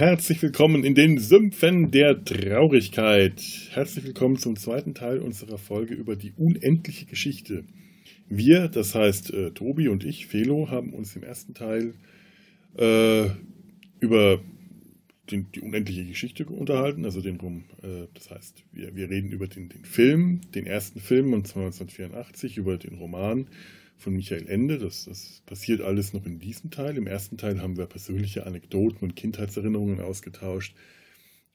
Herzlich willkommen in den Sümpfen der Traurigkeit. Herzlich willkommen zum zweiten Teil unserer Folge über die unendliche Geschichte. Wir, das heißt äh, Tobi und ich, Felo, haben uns im ersten Teil äh, über den, die unendliche Geschichte unterhalten, also den Rum. Äh, das heißt, wir, wir reden über den, den Film, den ersten Film und 1984, über den Roman von Michael Ende. Das, das passiert alles noch in diesem Teil. Im ersten Teil haben wir persönliche Anekdoten und Kindheitserinnerungen ausgetauscht,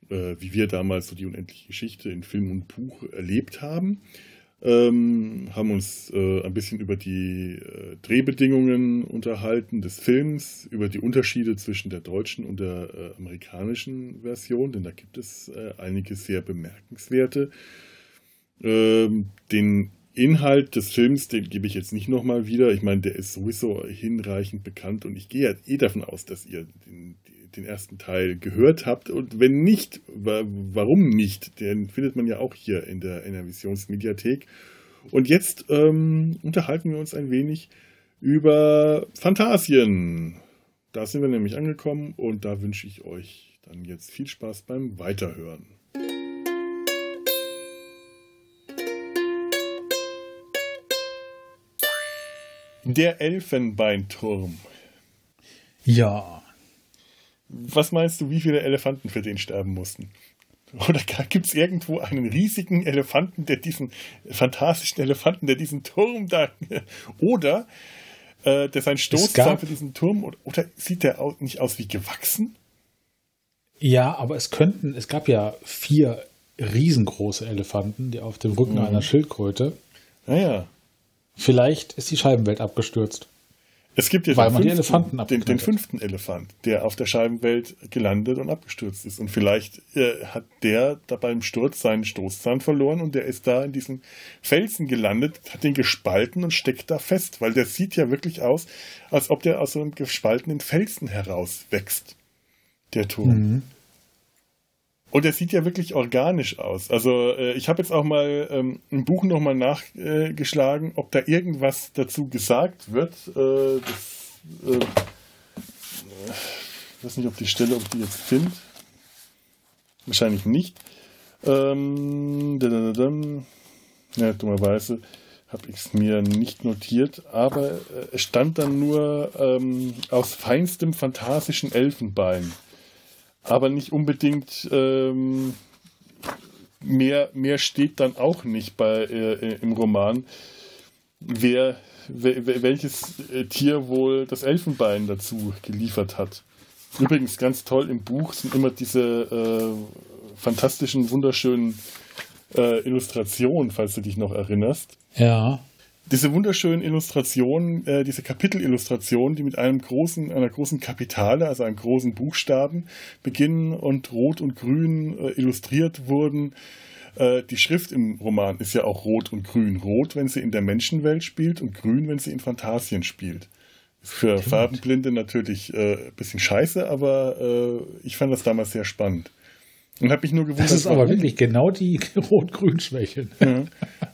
äh, wie wir damals so die unendliche Geschichte in Film und Buch erlebt haben. Ähm, haben uns äh, ein bisschen über die äh, Drehbedingungen unterhalten des Films, über die Unterschiede zwischen der deutschen und der äh, amerikanischen Version, denn da gibt es äh, einige sehr bemerkenswerte. Ähm, den Inhalt des Films, den gebe ich jetzt nicht nochmal wieder. Ich meine, der ist sowieso hinreichend bekannt und ich gehe ja eh davon aus, dass ihr den, den ersten Teil gehört habt. Und wenn nicht, warum nicht? Den findet man ja auch hier in der, in der Visionsmediathek. Und jetzt ähm, unterhalten wir uns ein wenig über Phantasien. Da sind wir nämlich angekommen und da wünsche ich euch dann jetzt viel Spaß beim Weiterhören. Der Elfenbeinturm. Ja. Was meinst du, wie viele Elefanten für den sterben mussten? Oder gibt es irgendwo einen riesigen Elefanten, der diesen fantastischen Elefanten, der diesen Turm da. Oder äh, der sein Stoßzahn für diesen Turm. Oder, oder sieht der auch nicht aus wie gewachsen? Ja, aber es könnten, es gab ja vier riesengroße Elefanten, die auf dem Rücken mhm. einer Schildkröte. Naja. Vielleicht ist die Scheibenwelt abgestürzt. Es gibt ja Weil den, fünften, Elefanten den, den, fünften Elefant, der auf der Scheibenwelt gelandet und abgestürzt ist. Und vielleicht äh, hat der da beim Sturz seinen Stoßzahn verloren und der ist da in diesem Felsen gelandet, hat den gespalten und steckt da fest, weil der sieht ja wirklich aus, als ob der aus so einem gespaltenen Felsen herauswächst, der Turm. Mhm. Und er sieht ja wirklich organisch aus. Also äh, ich habe jetzt auch mal ähm, im Buch nochmal nachgeschlagen, ob da irgendwas dazu gesagt wird. Äh, das, äh, ich weiß nicht, ob die Stelle, ob die jetzt finde. Wahrscheinlich nicht. Ähm, ja, dummerweise habe ich es mir nicht notiert, aber äh, es stand dann nur ähm, aus feinstem phantasischen Elfenbein aber nicht unbedingt ähm, mehr, mehr steht dann auch nicht bei, äh, im Roman, wer, welches äh, Tier wohl das Elfenbein dazu geliefert hat. Übrigens ganz toll im Buch sind immer diese äh, fantastischen, wunderschönen äh, Illustrationen, falls du dich noch erinnerst. Ja diese wunderschönen Illustrationen, äh, diese Kapitelillustrationen, die mit einem großen, einer großen Kapitale, also einem großen Buchstaben beginnen und rot und grün äh, illustriert wurden. Äh, die Schrift im Roman ist ja auch rot und grün. Rot, wenn sie in der Menschenwelt spielt und grün, wenn sie in Fantasien spielt. Ist für. Farbenblinde natürlich ein äh, bisschen scheiße, aber äh, ich fand das damals sehr spannend. Und habe mich nur gewundert. Das ist aber wirklich genau die Rot-Grün-Schwäche. Ja.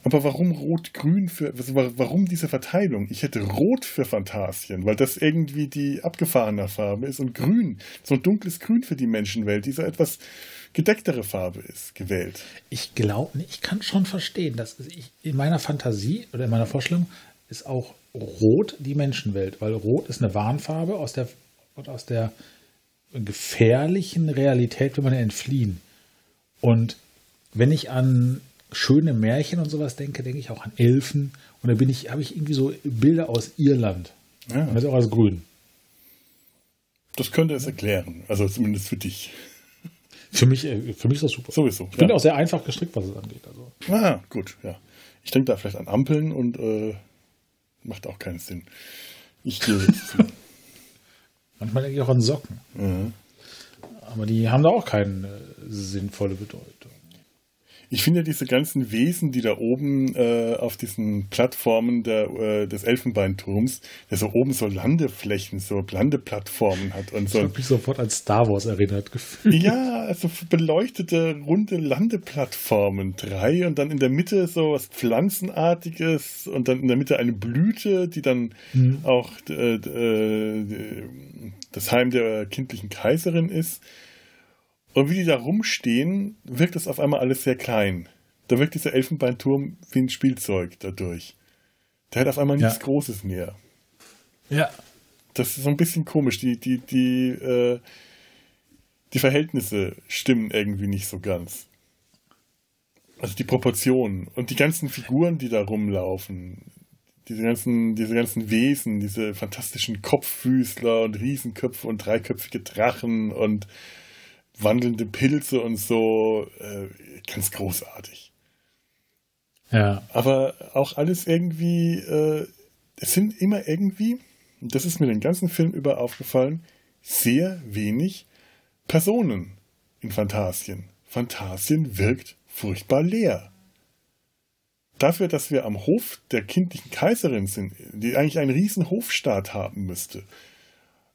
Aber warum Rot-Grün für, warum diese Verteilung? Ich hätte Rot für Phantasien, weil das irgendwie die abgefahrene Farbe ist und Grün, so ein dunkles Grün für die Menschenwelt, die so etwas gedecktere Farbe ist, gewählt. Ich glaube, ich kann schon verstehen, dass ich in meiner Fantasie oder in meiner Vorstellung ist auch Rot die Menschenwelt, weil Rot ist eine Warnfarbe aus der, aus der gefährlichen Realität will man entfliehen. Und wenn ich an schöne Märchen und sowas denke, denke ich auch an Elfen. Und da bin ich, habe ich irgendwie so Bilder aus Irland. Ja. Und das ist auch alles grün. Das könnte es erklären. Also zumindest für dich. Für mich, äh, für mich ist das super. Sowieso. Ich bin ja. auch sehr einfach gestrickt, was es angeht. Also. Ah, gut, ja. Ich denke da vielleicht an Ampeln und äh, macht auch keinen Sinn. Ich gehe jetzt zu. Manchmal denke ich auch an Socken. Mhm. Aber die haben da auch keine sinnvolle Bedeutung. Ich finde ja diese ganzen Wesen, die da oben äh, auf diesen Plattformen der, äh, des Elfenbeinturms, der so oben so Landeflächen, so Landeplattformen hat und so. Ich habe mich sofort an Star Wars erinnert gefühlt. Ja, also beleuchtete runde Landeplattformen, drei und dann in der Mitte so was Pflanzenartiges und dann in der Mitte eine Blüte, die dann mhm. auch äh, äh, das Heim der kindlichen Kaiserin ist. Und wie die da rumstehen, wirkt das auf einmal alles sehr klein. Da wirkt dieser Elfenbeinturm wie ein Spielzeug dadurch. Der hat auf einmal nichts ja. Großes mehr. Ja. Das ist so ein bisschen komisch. Die, die, die, äh, die Verhältnisse stimmen irgendwie nicht so ganz. Also die Proportionen und die ganzen Figuren, die da rumlaufen, diese ganzen, diese ganzen Wesen, diese fantastischen Kopffüßler und Riesenköpfe und dreiköpfige Drachen und wandelnde Pilze und so, äh, ganz großartig. Ja. Aber auch alles irgendwie, äh, es sind immer irgendwie, das ist mir den ganzen Film über aufgefallen, sehr wenig Personen in Phantasien. Phantasien wirkt furchtbar leer. Dafür, dass wir am Hof der kindlichen Kaiserin sind, die eigentlich einen riesen Hofstaat haben müsste,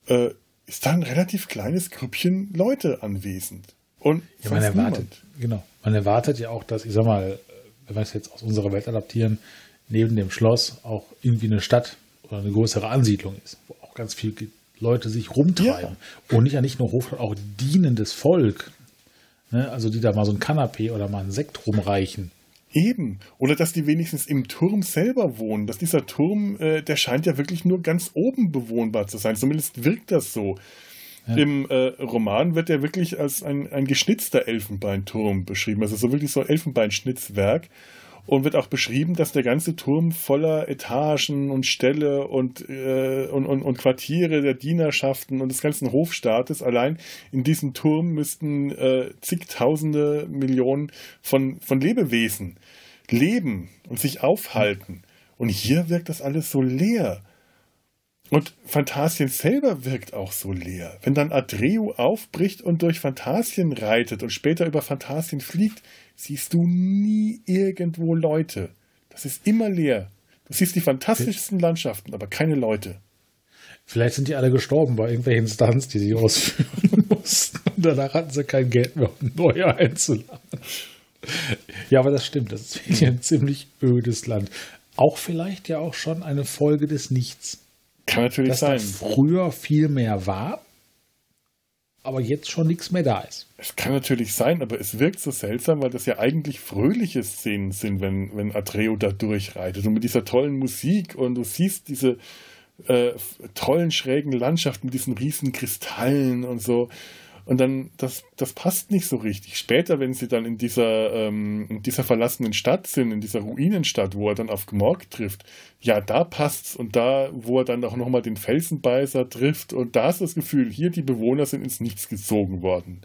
äh, ist da ein relativ kleines Grüppchen Leute anwesend. Und ja, man erwartet, genau. Man erwartet ja auch, dass, ich sag mal, wenn wir es jetzt aus unserer Welt adaptieren, neben dem Schloss auch irgendwie eine Stadt oder eine größere Ansiedlung ist, wo auch ganz viele Leute sich rumtreiben. Ja. Und nicht ja nicht nur Hof, auch dienendes Volk. Ne? Also die da mal so ein Kanapee oder mal einen Sekt rumreichen. Eben. Oder dass die wenigstens im Turm selber wohnen. Dass dieser Turm, äh, der scheint ja wirklich nur ganz oben bewohnbar zu sein. Zumindest wirkt das so. Ja. Im äh, Roman wird er wirklich als ein, ein geschnitzter Elfenbeinturm beschrieben. Also so wirklich so ein Elfenbeinschnitzwerk und wird auch beschrieben, dass der ganze Turm voller Etagen und Ställe und, äh, und, und, und, Quartiere der Dienerschaften und des ganzen Hofstaates, allein in diesem Turm müssten äh, zigtausende Millionen von, von Lebewesen leben und sich aufhalten. Und hier wirkt das alles so leer. Und Phantasien selber wirkt auch so leer. Wenn dann Adreu aufbricht und durch Phantasien reitet und später über Phantasien fliegt, siehst du nie irgendwo Leute. Das ist immer leer. Du siehst die fantastischsten Landschaften, aber keine Leute. Vielleicht sind die alle gestorben bei irgendwelchen Stunts, die sie ausführen mussten. Und danach hatten sie kein Geld mehr, um neue einzuladen. Ja, aber das stimmt. Das ist ein ziemlich ödes Land. Auch vielleicht ja auch schon eine Folge des Nichts. Kann natürlich dass sein. Da früher viel mehr war aber jetzt schon nichts mehr da ist. Es kann natürlich sein, aber es wirkt so seltsam, weil das ja eigentlich fröhliche Szenen sind, wenn, wenn Atreo da durchreitet und mit dieser tollen Musik und du siehst diese äh, tollen schrägen Landschaften mit diesen riesen Kristallen und so. Und dann, das, das passt nicht so richtig. Später, wenn sie dann in dieser, ähm, in dieser verlassenen Stadt sind, in dieser Ruinenstadt, wo er dann auf Gmorg trifft, ja, da passt's. Und da, wo er dann auch nochmal den Felsenbeißer trifft, und da ist das Gefühl, hier die Bewohner sind ins Nichts gezogen worden.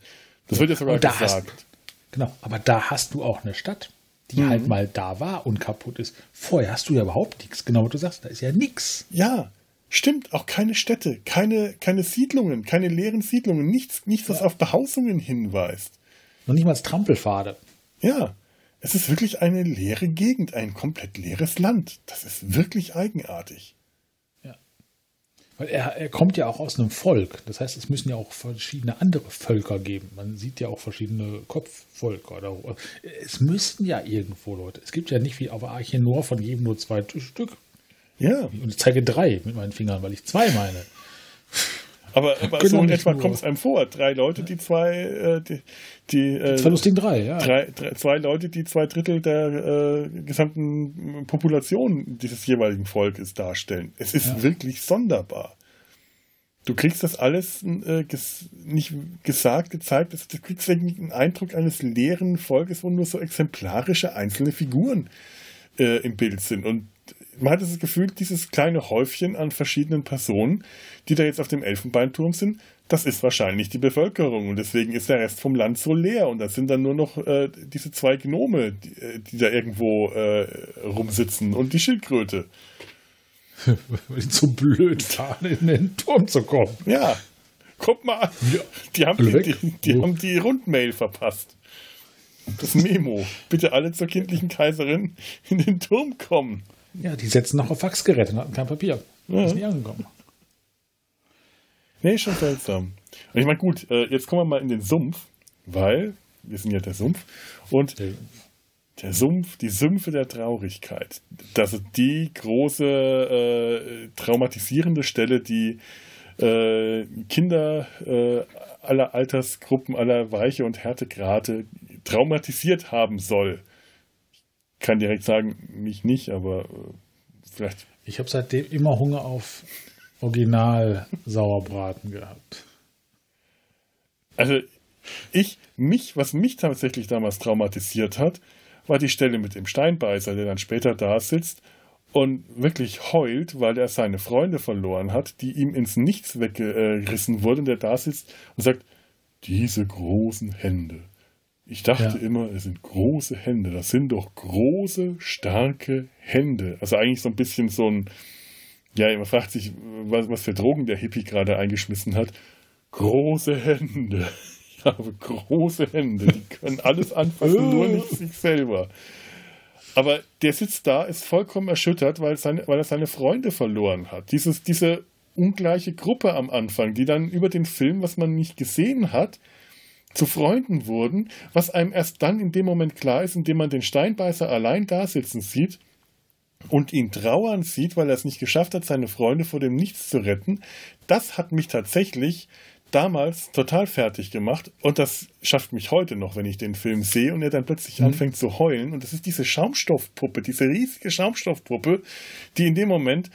Das wird ja sogar gesagt. Hast, genau, aber da hast du auch eine Stadt, die mhm. halt mal da war und kaputt ist. Vorher hast du ja überhaupt nichts. Genau, was du sagst, da ist ja nichts. Ja, Stimmt, auch keine Städte, keine, keine Siedlungen, keine leeren Siedlungen, nichts, nichts, was ja. auf Behausungen hinweist. Noch nicht mal als Trampelpfade. Ja, es ist wirklich eine leere Gegend, ein komplett leeres Land. Das ist wirklich eigenartig. Ja. Weil er, er kommt ja auch aus einem Volk. Das heißt, es müssen ja auch verschiedene andere Völker geben. Man sieht ja auch verschiedene Kopfvölker. Oder, es müssten ja irgendwo Leute. Es gibt ja nicht wie auf Archenor von jedem nur zwei Stück. Ja. Und ich zeige drei mit meinen Fingern, weil ich zwei meine. Aber, aber so in etwa kommt es einem vor. Drei Leute, die zwei, äh, die, die, äh, zwei lustigen drei, ja. Drei, drei, zwei Leute, die zwei Drittel der äh, gesamten Population dieses jeweiligen Volkes darstellen. Es ist ja. wirklich sonderbar. Du kriegst das alles äh, ges nicht gesagt, gezeigt, du kriegst irgendwie einen Eindruck eines leeren Volkes, wo nur so exemplarische einzelne Figuren äh, im Bild sind. Und man hat das Gefühl, dieses kleine Häufchen an verschiedenen Personen, die da jetzt auf dem Elfenbeinturm sind, das ist wahrscheinlich die Bevölkerung und deswegen ist der Rest vom Land so leer und da sind dann nur noch äh, diese zwei Gnome, die, äh, die da irgendwo äh, rumsitzen und die Schildkröte. Weil die zu blöd waren, in den Turm zu kommen. Ja, guck mal, die haben die, die, die, haben die Rundmail verpasst. Das Memo. Bitte alle zur kindlichen Kaiserin in den Turm kommen. Ja, die setzen noch auf Faxgeräte und hatten kein Papier. Ja. Ist nie angekommen. Nee, schon seltsam. Und ich meine, gut, äh, jetzt kommen wir mal in den Sumpf, weil wir sind ja der Sumpf. Und der Sumpf, die Sümpfe der Traurigkeit. Das ist die große äh, traumatisierende Stelle, die äh, Kinder äh, aller Altersgruppen, aller Weiche und Härtegrade traumatisiert haben soll. Ich kann direkt sagen, mich nicht, aber äh, vielleicht. Ich habe seitdem immer Hunger auf Original Sauerbraten gehabt. Also ich, mich, was mich tatsächlich damals traumatisiert hat, war die Stelle mit dem Steinbeißer, der dann später da sitzt und wirklich heult, weil er seine Freunde verloren hat, die ihm ins Nichts weggerissen wurden, der da sitzt und sagt, diese großen Hände. Ich dachte ja. immer, es sind große Hände. Das sind doch große, starke Hände. Also eigentlich so ein bisschen so ein, ja, man fragt sich, was, was für Drogen der Hippie gerade eingeschmissen hat. Große Hände. Ich habe große Hände. Die können alles anfassen, nur nicht sich selber. Aber der sitzt da, ist vollkommen erschüttert, weil, seine, weil er seine Freunde verloren hat. Dieses, diese ungleiche Gruppe am Anfang, die dann über den Film, was man nicht gesehen hat, zu Freunden wurden, was einem erst dann in dem Moment klar ist, indem man den Steinbeißer allein da sitzen sieht und ihn trauern sieht, weil er es nicht geschafft hat, seine Freunde vor dem Nichts zu retten. Das hat mich tatsächlich damals total fertig gemacht und das schafft mich heute noch, wenn ich den Film sehe und er dann plötzlich mhm. anfängt zu heulen. Und das ist diese Schaumstoffpuppe, diese riesige Schaumstoffpuppe, die in dem Moment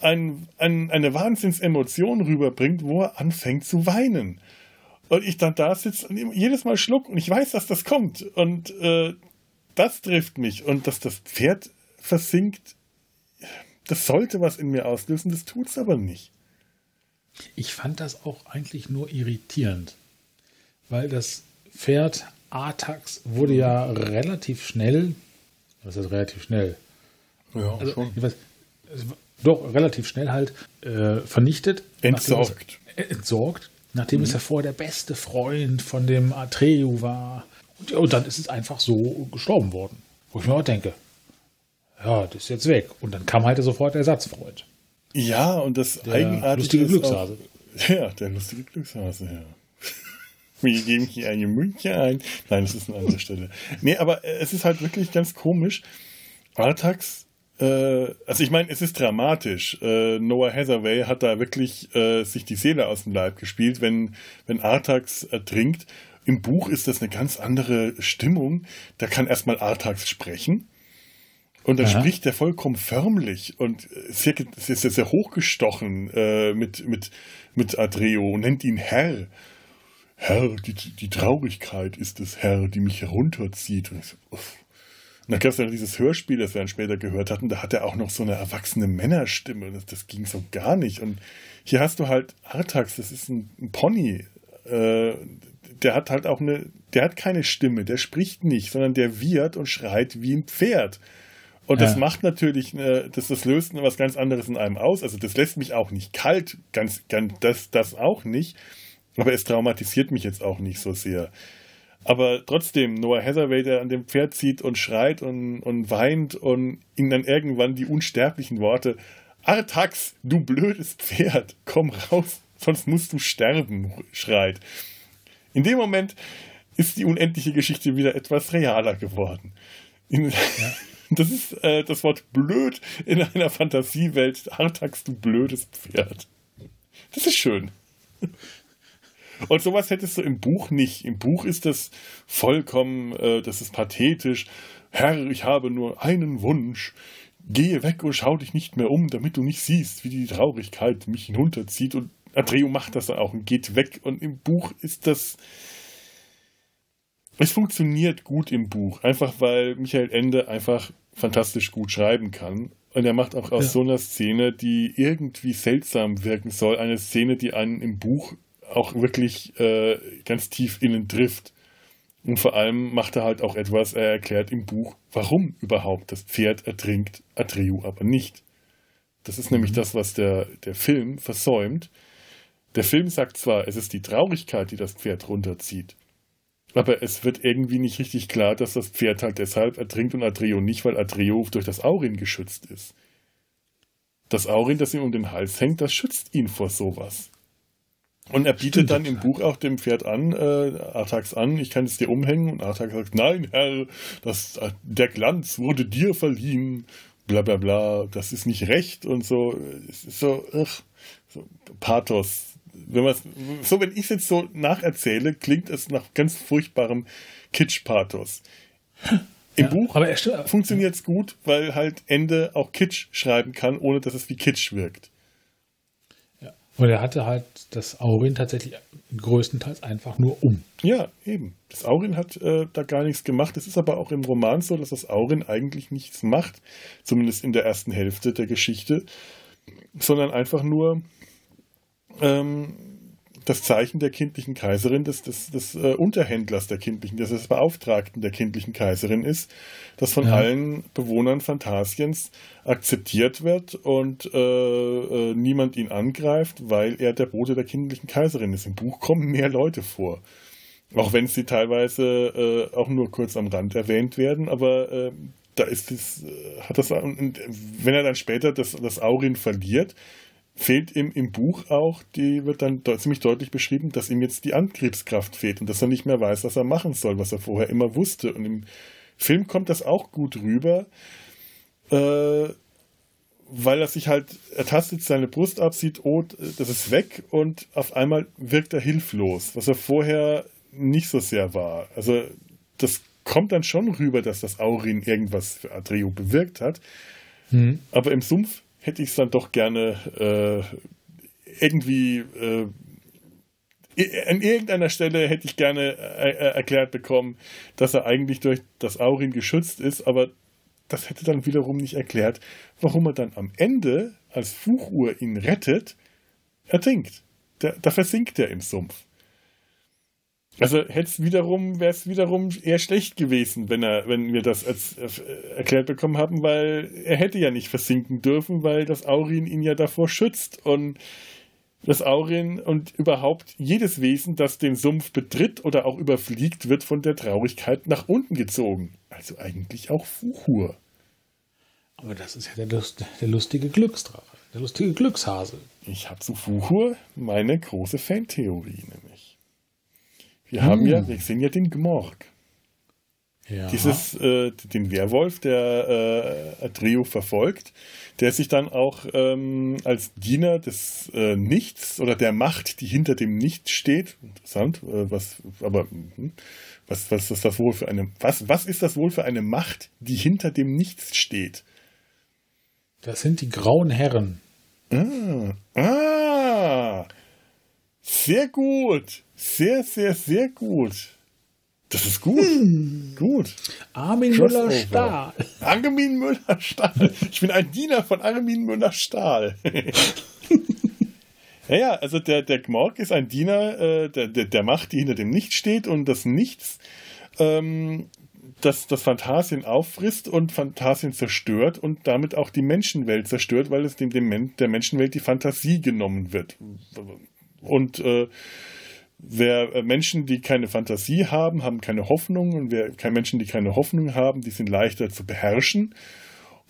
ein, ein, eine Wahnsinnsemotion rüberbringt, wo er anfängt zu weinen. Und ich dann da sitze und jedes Mal schluck und ich weiß, dass das kommt. Und äh, das trifft mich. Und dass das Pferd versinkt, das sollte was in mir auslösen, das tut es aber nicht. Ich fand das auch eigentlich nur irritierend, weil das Pferd Artax wurde ja relativ schnell, was ist relativ schnell? Ja, also, schon. Weiß, doch, relativ schnell halt äh, vernichtet. Entsorgt. Entsorgt, nachdem mhm. es ja vorher der beste Freund von dem Atreu war. Und, und, dann ist es einfach so gestorben worden. Wo ich mir auch denke, ja, das ist jetzt weg. Und dann kam halt sofort der Ersatzfreund. Ja, und das der Eigenartige lustige Glückshase. Auch, ja, der lustige Glückshase, ja. Wir geben hier ein München ein. Nein, das ist eine andere Stelle. Nee, aber äh, es ist halt wirklich ganz komisch. Artax, also ich meine, es ist dramatisch. Äh, Noah Hathaway hat da wirklich äh, sich die Seele aus dem Leib gespielt, wenn, wenn Artax ertrinkt. Im Buch ist das eine ganz andere Stimmung. Da kann erstmal Artax sprechen. Und da Aha. spricht er vollkommen förmlich und sehr, sehr, sehr, sehr hochgestochen äh, mit, mit, mit Adreo und nennt ihn Herr. Herr, die, die Traurigkeit ist es, Herr, die mich herunterzieht. Und, so, und dann gab es ja dieses Hörspiel, das wir dann später gehört hatten, da hat er auch noch so eine erwachsene Männerstimme. Das, das ging so gar nicht. Und hier hast du halt Artax, das ist ein, ein Pony. Äh, der hat halt auch eine, der hat keine Stimme, der spricht nicht, sondern der wiehert und schreit wie ein Pferd. Und ja. das macht natürlich, äh, das, das löst was ganz anderes in einem aus. Also das lässt mich auch nicht kalt, ganz, ganz das, das auch nicht. Aber es traumatisiert mich jetzt auch nicht so sehr. Aber trotzdem, Noah Hathaway, der an dem Pferd zieht und schreit und, und weint und ihm dann irgendwann die unsterblichen Worte, Artax, du blödes Pferd, komm raus, sonst musst du sterben, schreit. In dem Moment ist die unendliche Geschichte wieder etwas realer geworden. In, ja. Das ist äh, das Wort blöd in einer Fantasiewelt. Artax, du blödes Pferd. Das ist schön. Und sowas hättest du im Buch nicht. Im Buch ist das vollkommen, äh, das ist pathetisch. Herr, ich habe nur einen Wunsch. Gehe weg und schau dich nicht mehr um, damit du nicht siehst, wie die Traurigkeit mich hinunterzieht. Und Andreu macht das auch und geht weg. Und im Buch ist das es funktioniert gut im Buch, einfach weil Michael Ende einfach fantastisch gut schreiben kann. Und er macht auch aus ja. so einer Szene, die irgendwie seltsam wirken soll, eine Szene, die einen im Buch auch wirklich äh, ganz tief innen trifft. Und vor allem macht er halt auch etwas, er erklärt im Buch, warum überhaupt das Pferd ertrinkt, Atreu aber nicht. Das ist mhm. nämlich das, was der, der Film versäumt. Der Film sagt zwar, es ist die Traurigkeit, die das Pferd runterzieht, Aber es wird irgendwie nicht richtig klar, dass das Pferd halt deshalb ertrinkt und Adreo nicht, weil Adreo durch das Aurin geschützt ist. Das Aurin, das ihm um den Hals hängt, das schützt ihn vor sowas. Und er bietet Stimmt, dann im Buch auch dem Pferd an, äh, Artax an, ich kann es dir umhängen. Und Artax sagt, nein, Herr, das, äh, der Glanz wurde dir verliehen, bla bla bla, das ist nicht recht und so. Es ist so, ugh, so Pathos. Wenn man so, wenn ich es jetzt so nacherzähle, klingt es nach ganz furchtbarem Kitsch-Pathos. Im ja, Buch funktioniert es gut, weil halt Ende auch Kitsch schreiben kann, ohne dass es wie Kitsch wirkt. Und er hatte halt das Aurin tatsächlich größtenteils einfach nur um. Ja, eben. Das Aurin hat äh, da gar nichts gemacht. Es ist aber auch im Roman so, dass das Aurin eigentlich nichts macht, zumindest in der ersten Hälfte der Geschichte, sondern einfach nur ähm, das Zeichen der kindlichen Kaiserin, des, des, des äh, Unterhändlers der kindlichen, des, des Beauftragten der kindlichen Kaiserin ist, das von ja. allen Bewohnern Phantasiens akzeptiert wird und äh, äh, niemand ihn angreift, weil er der Bote der kindlichen Kaiserin ist. Im Buch kommen mehr Leute vor. Auch wenn sie teilweise äh, auch nur kurz am Rand erwähnt werden, aber äh, da ist es, äh, hat das, wenn er dann später das, das Aurin verliert, fehlt ihm im Buch auch, die wird dann de ziemlich deutlich beschrieben, dass ihm jetzt die Antriebskraft fehlt und dass er nicht mehr weiß, was er machen soll, was er vorher immer wusste. Und im Film kommt das auch gut rüber, äh, weil er sich halt, er tastet seine Brust ab, sieht, oh, das ist weg und auf einmal wirkt er hilflos, was er vorher nicht so sehr war. Also das kommt dann schon rüber, dass das Aurin irgendwas für Adreo bewirkt hat. Hm. Aber im Sumpf hätte ich es dann doch gerne äh, irgendwie äh, an irgendeiner Stelle hätte ich gerne äh, äh, erklärt bekommen, dass er eigentlich durch das Aurin geschützt ist, aber das hätte dann wiederum nicht erklärt, warum er dann am Ende, als Fluchuhr ihn rettet, ertrinkt. Da, da versinkt er im Sumpf. Also hätte es wiederum, wäre es wiederum eher schlecht gewesen, wenn er, wenn wir das als, äh, erklärt bekommen haben, weil er hätte ja nicht versinken dürfen, weil das Aurin ihn ja davor schützt und das Aurin und überhaupt jedes Wesen, das den Sumpf betritt oder auch überfliegt, wird von der Traurigkeit nach unten gezogen. Also eigentlich auch Fuchur. Aber das ist ja der, Lust, der lustige Glücksdrache, der lustige Glückshase. Ich habe zu Fuchur meine große Fantheorie nämlich. Wir hm. haben ja, wir sehen ja den Gmorg. Ja. Dieses, äh, den Werwolf, der äh, Adreo verfolgt, der sich dann auch ähm, als Diener des äh, Nichts oder der Macht, die hinter dem Nichts steht, interessant, äh, was, aber hm, was, was ist das wohl für eine, was, was ist das wohl für eine Macht, die hinter dem Nichts steht? Das sind die grauen Herren. Ah, ah sehr gut. Sehr, sehr, sehr gut. Das ist gut. Hm. Gut. Armin Müller-Stahl. Armin Müller-Stahl. Ich bin ein Diener von Armin Müller-Stahl. ja, ja, also der, der Gmorg ist ein Diener äh, der, der, der Macht, die hinter dem Nichts steht und das Nichts, ähm, das, das Phantasien auffrisst und Phantasien zerstört und damit auch die Menschenwelt zerstört, weil es dem, dem der Menschenwelt die Fantasie genommen wird. Und äh, Wer äh, Menschen, die keine Fantasie haben, haben keine Hoffnung und wer keine Menschen, die keine Hoffnung haben, die sind leichter zu beherrschen.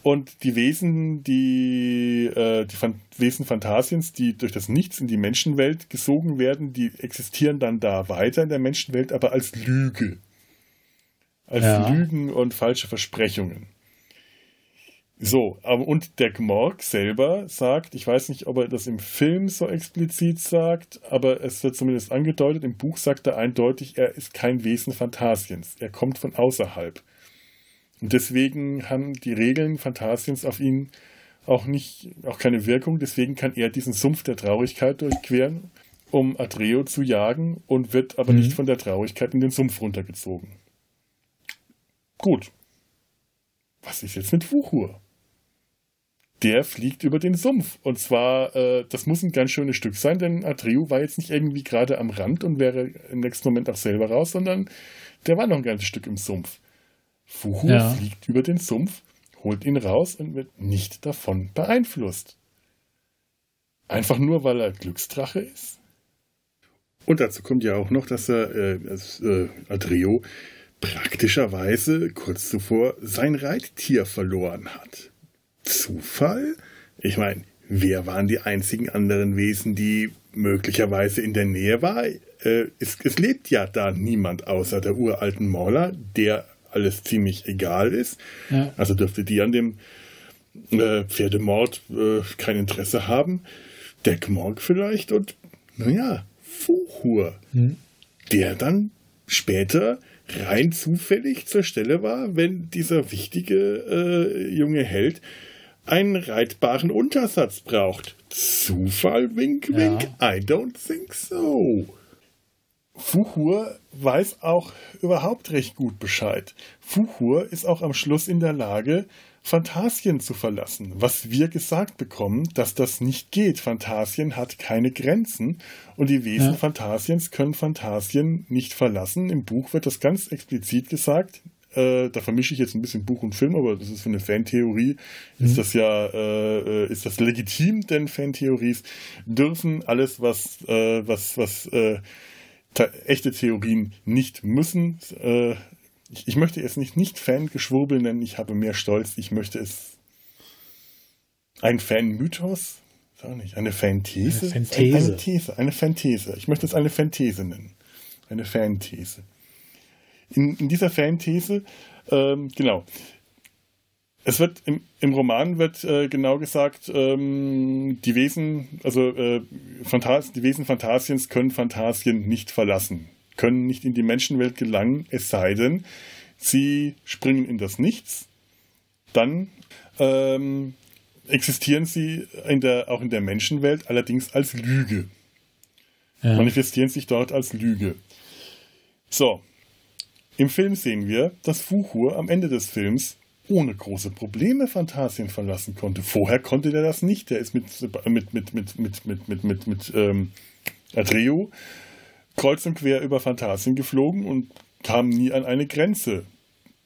Und die Wesen, die, äh, die Fan Wesen Phantasiens, die durch das Nichts in die Menschenwelt gesogen werden, die existieren dann da weiter in der Menschenwelt, aber als Lüge. Als ja. Lügen und falsche Versprechungen. So, und der Gmorg selber sagt, ich weiß nicht, ob er das im Film so explizit sagt, aber es wird zumindest angedeutet, im Buch sagt er eindeutig, er ist kein Wesen Phantasiens, er kommt von außerhalb. Und deswegen haben die Regeln Phantasiens auf ihn auch nicht, auch keine Wirkung, deswegen kann er diesen Sumpf der Traurigkeit durchqueren, um Adreo zu jagen und wird aber mhm. nicht von der Traurigkeit in den Sumpf runtergezogen. Gut. Was ist jetzt mit Fuchur? Der fliegt über den Sumpf. Und zwar, äh, das muss ein ganz schönes Stück sein, denn Adriu war jetzt nicht irgendwie gerade am Rand und wäre im nächsten Moment auch selber raus, sondern der war noch ein ganzes Stück im Sumpf. Fuhu ja. fliegt über den Sumpf, holt ihn raus und wird nicht davon beeinflusst. Einfach nur, weil er Glücksdrache ist? Und dazu kommt ja auch noch, dass er, äh, das, äh, Adreo, praktischerweise kurz zuvor sein Reittier verloren hat. Zufall? Ich meine, wer waren die einzigen anderen Wesen, die möglicherweise in der Nähe waren? Äh, es, es, lebt ja da niemand außer der uralten Mauler, der alles ziemlich egal ist. Ja. Also dürfte die an dem äh, Pferdemord äh, kein Interesse haben. Der Gmorg vielleicht und, naja, Fuhur, hm. der dann später rein zufällig zur Stelle war, wenn dieser wichtige äh, junge Held einen reitbaren Untersatz braucht. Zufall, wink, wink, ja. I don't think so. Fuchur weiß auch überhaupt recht gut Bescheid. Fuchur ist auch am Schluss in der Lage, Phantasien zu verlassen. Was wir gesagt bekommen, dass das nicht geht. Phantasien hat keine Grenzen und die Wesen ja. Phantasiens können Phantasien nicht verlassen. Im Buch wird das ganz explizit gesagt. Äh, da vermische ich jetzt ein bisschen Buch und Film, aber das ist für eine Fantheorie, mhm. ist das ja, äh, äh, ist das legitim, denn Fantheories dürfen alles, was, äh, was, was äh, echte Theorien nicht müssen. Ich, ich, möchte es nicht, nicht Fangeschwurbel nennen, ich habe mehr Stolz, ich möchte es ein Fanmythos, sag nicht, eine Fanthese. Eine Fanthese. Eine, eine These, eine Fanthese. Ich möchte es eine Fanthese nennen. Eine Fanthese. In, in dieser Fanthese, ähm, genau, es wird im, im Roman wird äh, genau gesagt, ähm, die Wesen, also äh, Phantas die Wesen Phantasiens können Phantasien nicht verlassen, können nicht in die Menschenwelt gelangen, es sei denn, sie springen in das Nichts. Dann ähm, existieren sie in der, auch in der Menschenwelt, allerdings als Lüge. Ja. Manifestieren sich dort als Lüge. So. Im Film sehen wir, dass Fuchur am Ende des Films ohne große Probleme Phantasien verlassen konnte. Vorher konnte der das nicht. Der ist mit, mit, mit, mit, mit, mit, mit, mit, mit ähm, Adreo kreuz und quer über Phantasien geflogen und kam nie an eine Grenze.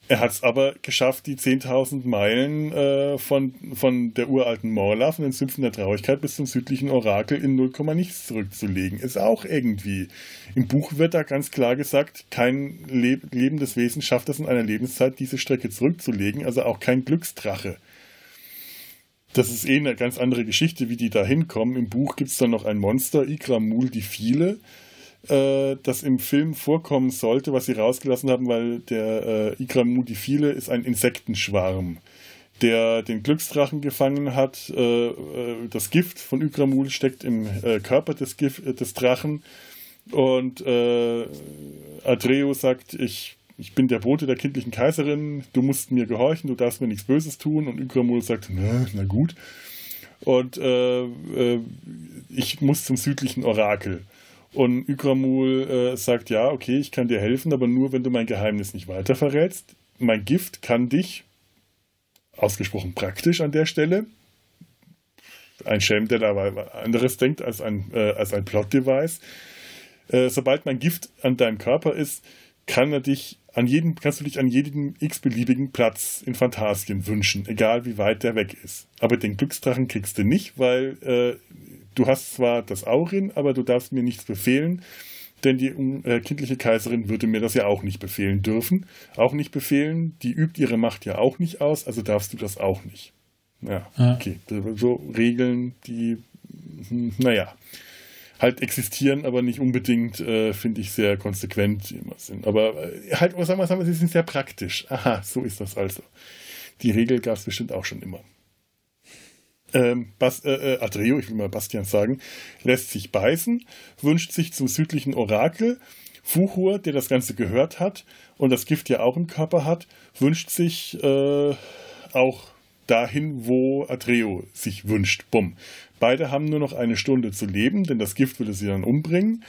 Er hat es aber geschafft, die 10.000 Meilen äh, von, von der uralten Morla, von den Sümpfen der Traurigkeit bis zum südlichen Orakel in 0, nichts zurückzulegen. Ist auch irgendwie. Im Buch wird da ganz klar gesagt, kein Le lebendes Wesen schafft es in einer Lebenszeit, diese Strecke zurückzulegen, also auch kein Glücksdrache. Das ist eh eine ganz andere Geschichte, wie die da hinkommen. Im Buch gibt es dann noch ein Monster, Igramul die Viele äh, das im Film vorkommen sollte, was sie rausgelassen haben, weil der äh, Ikramudifile ist ein Insektenschwarm, der den Glücksdrachen gefangen hat. Äh, äh das Gift von Ikramul steckt im äh, Körper des, Gift, des Drachen und äh, Adreo sagt, ich ich bin der Bote der kindlichen Kaiserin, du musst mir gehorchen, du darfst mir nichts Böses tun. Und Ygramul sagt, na, na gut. Und äh, äh, ich muss zum südlichen Orakel. Und Ykramul äh, sagt, ja, okay, ich kann dir helfen, aber nur, wenn du mein Geheimnis nicht weiter verrätst. Mein Gift kann dich, ausgesprochen praktisch an der Stelle, ein Schelm, der da anderes denkt als ein, äh, als ein Plot-Device, äh, sobald mein Gift an deinem Körper ist, kann er dich an jedem, kannst du dich an jedem x-beliebigen Platz in Phantasien wünschen, egal wie weit der weg ist. Aber den Glücksdrachen kriegst du nicht, weil äh, du hast zwar das Aurin, aber du darfst mir nichts befehlen, denn die äh, kindliche Kaiserin würde mir das ja auch nicht befehlen dürfen. Auch nicht befehlen, die übt ihre Macht ja auch nicht aus, also darfst du das auch nicht. Ja, okay. So Regeln, die, hm, naja, halt existieren, aber nicht unbedingt, äh, finde ich, sehr konsequent immer sind. Aber äh, halt, sagen wir, sagen wir, sie sind sehr praktisch. Aha, so ist das also. Die Regel gab es bestimmt auch schon immer ähm, Bas, äh, äh, Adreo, ich will mal Bastian sagen, lässt sich beißen, wünscht sich zum südlichen Orakel. Fuchur, der das Ganze gehört hat und das Gift ja auch im Körper hat, wünscht sich äh, auch dahin, wo Adreo sich wünscht. Bumm. Beide haben nur noch eine Stunde zu leben, denn das Gift würde sie dann umbringen.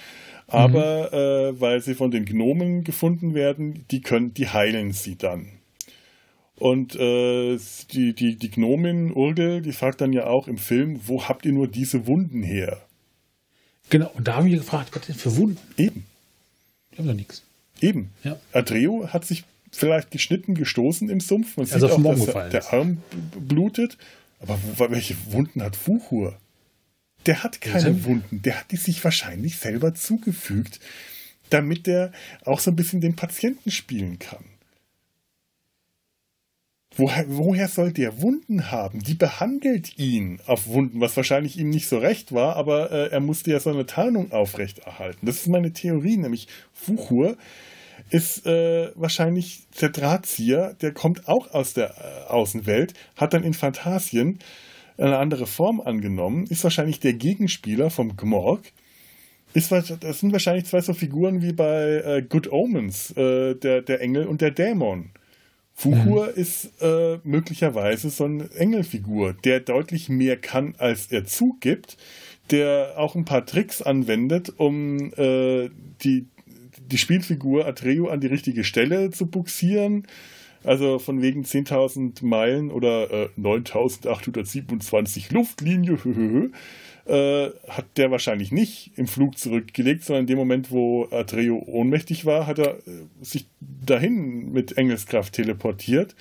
Aber mhm. äh, weil sie von den Gnomen gefunden werden, die können, die heilen sie dann. Und äh, die, die, die Gnomin Urgel, die fragt dann ja auch im Film, wo habt ihr nur diese Wunden her? Genau, und da haben wir gefragt, was denn für Wunden? Eben. Die haben doch nichts. Eben. Ja. Adreo hat sich vielleicht geschnitten, gestoßen im Sumpf. Man also sieht auch, dass der Arm blutet. Aber welche Wunden hat Fuchur? Der hat keine Wunden. Der hat die sich wahrscheinlich selber zugefügt, damit der auch so ein bisschen den Patienten spielen kann. Woher, woher soll der Wunden haben? Die behandelt ihn auf Wunden, was wahrscheinlich ihm nicht so recht war, aber äh, er musste ja so eine Tarnung aufrechterhalten. Das ist meine Theorie, nämlich Fuchur ist äh, wahrscheinlich der Drahtzieher, der kommt auch aus der äh, Außenwelt, hat dann in Phantasien eine andere Form angenommen, ist wahrscheinlich der Gegenspieler vom Gmorg. Ist, das sind wahrscheinlich zwei so Figuren wie bei äh, Good Omens, äh, der, der Engel und der Dämon. Fuchur mhm. ist äh, möglicherweise so eine Engelfigur, der deutlich mehr kann, als er zugibt, der auch ein paar Tricks anwendet, um äh, die, die Spielfigur Atreo an die richtige Stelle zu buxieren. Also von wegen 10.000 Meilen oder äh, 9.827 Luftlinie äh, hat der wahrscheinlich nicht im Flug zurückgelegt, sondern in dem Moment, wo Atreo ohnmächtig war, hat er äh, sich dahin mit Engelskraft teleportiert.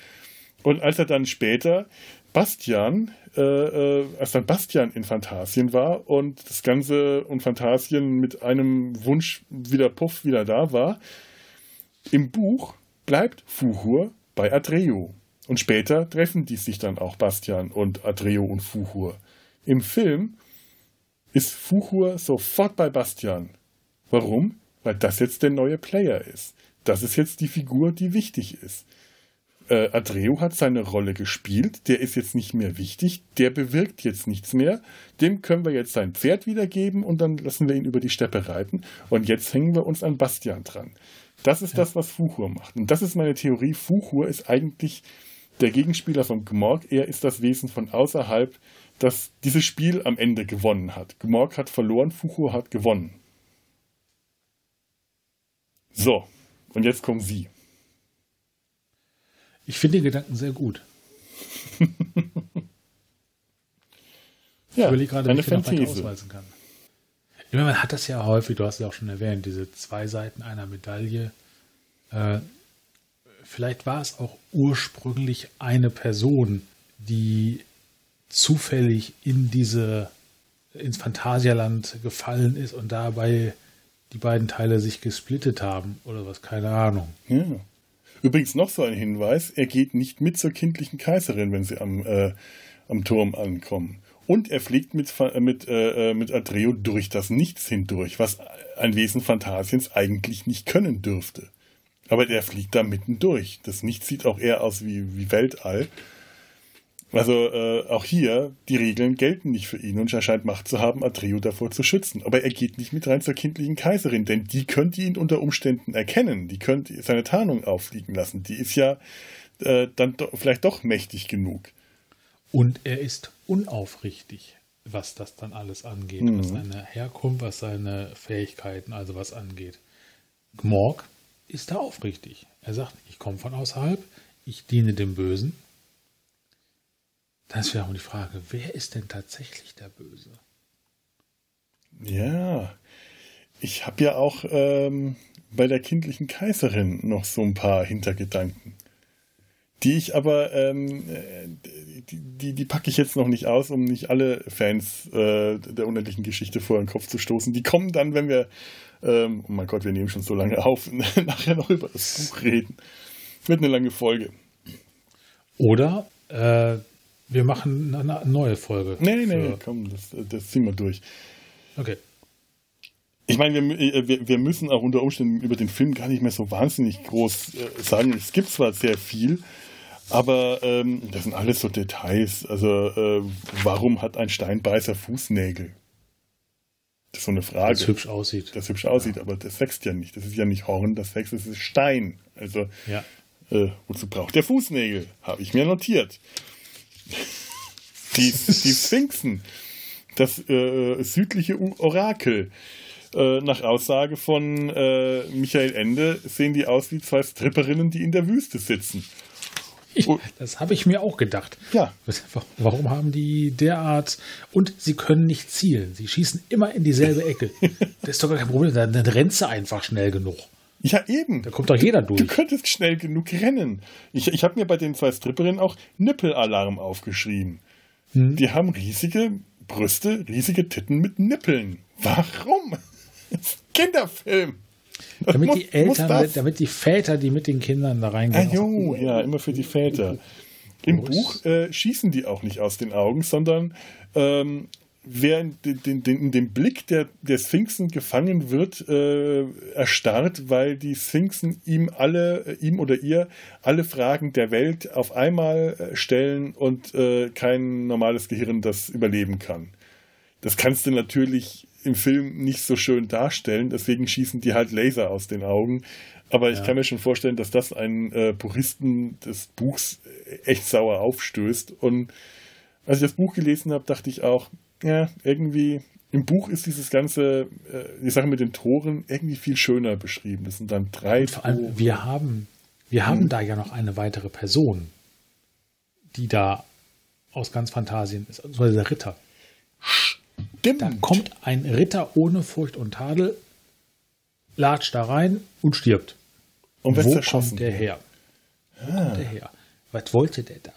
Und als er dann später Bastian, äh, äh, als dann Bastian in Phantasien war und das Ganze und Phantasien mit einem Wunsch wieder puff wieder da war, im Buch bleibt Fuhur bei Atreo. Und später treffen die sich dann auch Bastian und Atreo und Fuhur. Im Film ist Fuchur sofort bei Bastian. Warum? Weil das jetzt der neue Player ist. Das ist jetzt die Figur, die wichtig ist. Äh, Adreo hat seine Rolle gespielt, der ist jetzt nicht mehr wichtig, der bewirkt jetzt nichts mehr. Dem können wir jetzt sein Pferd wiedergeben und dann lassen wir ihn über die Steppe reiten. Und jetzt hängen wir uns an Bastian dran. Das ist ja. das, was Fuchur macht. Und das ist meine Theorie. Fuchur ist eigentlich der Gegenspieler vom Gmorg. Er ist das Wesen von außerhalb, das dieses Spiel am Ende gewonnen hat. Gmorg hat verloren, Fuchur hat gewonnen. So, und jetzt kommen Sie. Ich finde den Gedanken sehr gut. ja, ich will gerade, wie ich noch weiter ausweisen kann. Ich meine, man hat das ja häufig, du hast es ja auch schon erwähnt, diese zwei Seiten einer Medaille. Äh, vielleicht war es auch ursprünglich eine Person, die zufällig in diese ins Phantasialand gefallen ist und dabei die beiden Teile sich gesplittet haben oder was, keine Ahnung. Ja. Übrigens noch so ein Hinweis, er geht nicht mit zur kindlichen Kaiserin, wenn sie am, äh, am Turm ankommen. Und er fliegt mit, äh, mit, äh, mit Adreo durch das Nichts hindurch, was ein Wesen Phantasiens eigentlich nicht können dürfte. Aber er fliegt da mitten durch. Das Nichts sieht auch eher aus wie, wie Weltall. Also äh, auch hier, die Regeln gelten nicht für ihn und er scheint Macht zu haben, Atreo davor zu schützen. Aber er geht nicht mit rein zur kindlichen Kaiserin, denn die könnte ihn unter Umständen erkennen. Die könnte seine Tarnung auffliegen lassen. Die ist ja äh, dann do vielleicht doch mächtig genug. Und er ist unaufrichtig, was das dann alles angeht. Mhm. Was seine Herkunft, was seine Fähigkeiten, also was angeht. Gmorg ist da aufrichtig. Er sagt, ich komme von außerhalb, ich diene dem Bösen das wäre auch die Frage, wer ist denn tatsächlich der Böse? Ja, ich habe ja auch ähm, bei der kindlichen Kaiserin noch so ein paar Hintergedanken. Die ich aber, ähm, die, die, die, packe ich jetzt noch nicht aus, um nicht alle Fans äh, der unendlichen Geschichte vor den Kopf zu stoßen. Die kommen dann, wenn wir, ähm, oh mein Gott, wir nehmen schon so lange auf, nachher noch über das Buch reden. Wird eine lange Folge. Oder äh, wir machen eine neue Folge. Nee, nee, nee, komm, das, das ziehen wir durch. Okay. Ich meine, wir, äh, wir, wir, müssen auch unter Umständen über den Film gar nicht mehr so wahnsinnig groß äh, sagen. Es gibt zwar sehr viel, aber ähm, das sind alles so Details. Also, äh, warum hat ein Steinbeißer Fußnägel? Das ist so eine Frage. Das hübsch aussieht. Das hübsch aussieht, ja. aber das wächst ja nicht. Das ist ja nicht Horn, das wächst, das ist Stein. Also, ja. äh, wozu braucht der Fußnägel? Habe ich mir notiert. Die, die Sphinxen, das äh, südliche Orakel. Äh, nach Aussage von äh, Michael Ende sehen die aus wie zwei Stripperinnen, die in der Wüste sitzen. Ich, das habe ich mir auch gedacht. Ja. Warum haben die derart. Und sie können nicht zielen. Sie schießen immer in dieselbe Ecke. das ist doch gar kein Problem. Dann, dann rennst du einfach schnell genug. Ja, eben. Da kommt doch jeder durch. Du könntest schnell genug rennen. Ich, ich habe mir bei den zwei Stripperinnen auch Nippelalarm aufgeschrieben. Hm. Die haben riesige Brüste, riesige Titten mit Nippeln. Warum? Kinderfilm. Damit muss, die Eltern, damit die Väter, die mit den Kindern da reingehen. Ah, jo, ja, immer für die Väter. Im Buch äh, schießen die auch nicht aus den Augen, sondern ähm, wer in, den, den, in dem Blick der, der Sphinxen gefangen wird, äh, erstarrt, weil die Sphinxen ihm alle, äh, ihm oder ihr alle Fragen der Welt auf einmal äh, stellen und äh, kein normales Gehirn das überleben kann. Das kannst du natürlich im Film nicht so schön darstellen, deswegen schießen die halt Laser aus den Augen. Aber ich ja. kann mir schon vorstellen, dass das einen äh, Puristen des Buchs echt sauer aufstößt. Und als ich das Buch gelesen habe, dachte ich auch, ja, irgendwie im Buch ist dieses ganze, äh, die Sache mit den Toren irgendwie viel schöner beschrieben. Das sind dann drei. Und vor allem, wir haben, wir haben hm. da ja noch eine weitere Person, die da aus ganz Fantasien ist, also der Ritter. Stimmt. Da kommt ein Ritter ohne Furcht und Tadel, latscht da rein und stirbt. Und Wo kommt der her? Wo ah. kommt der her? Was wollte der da?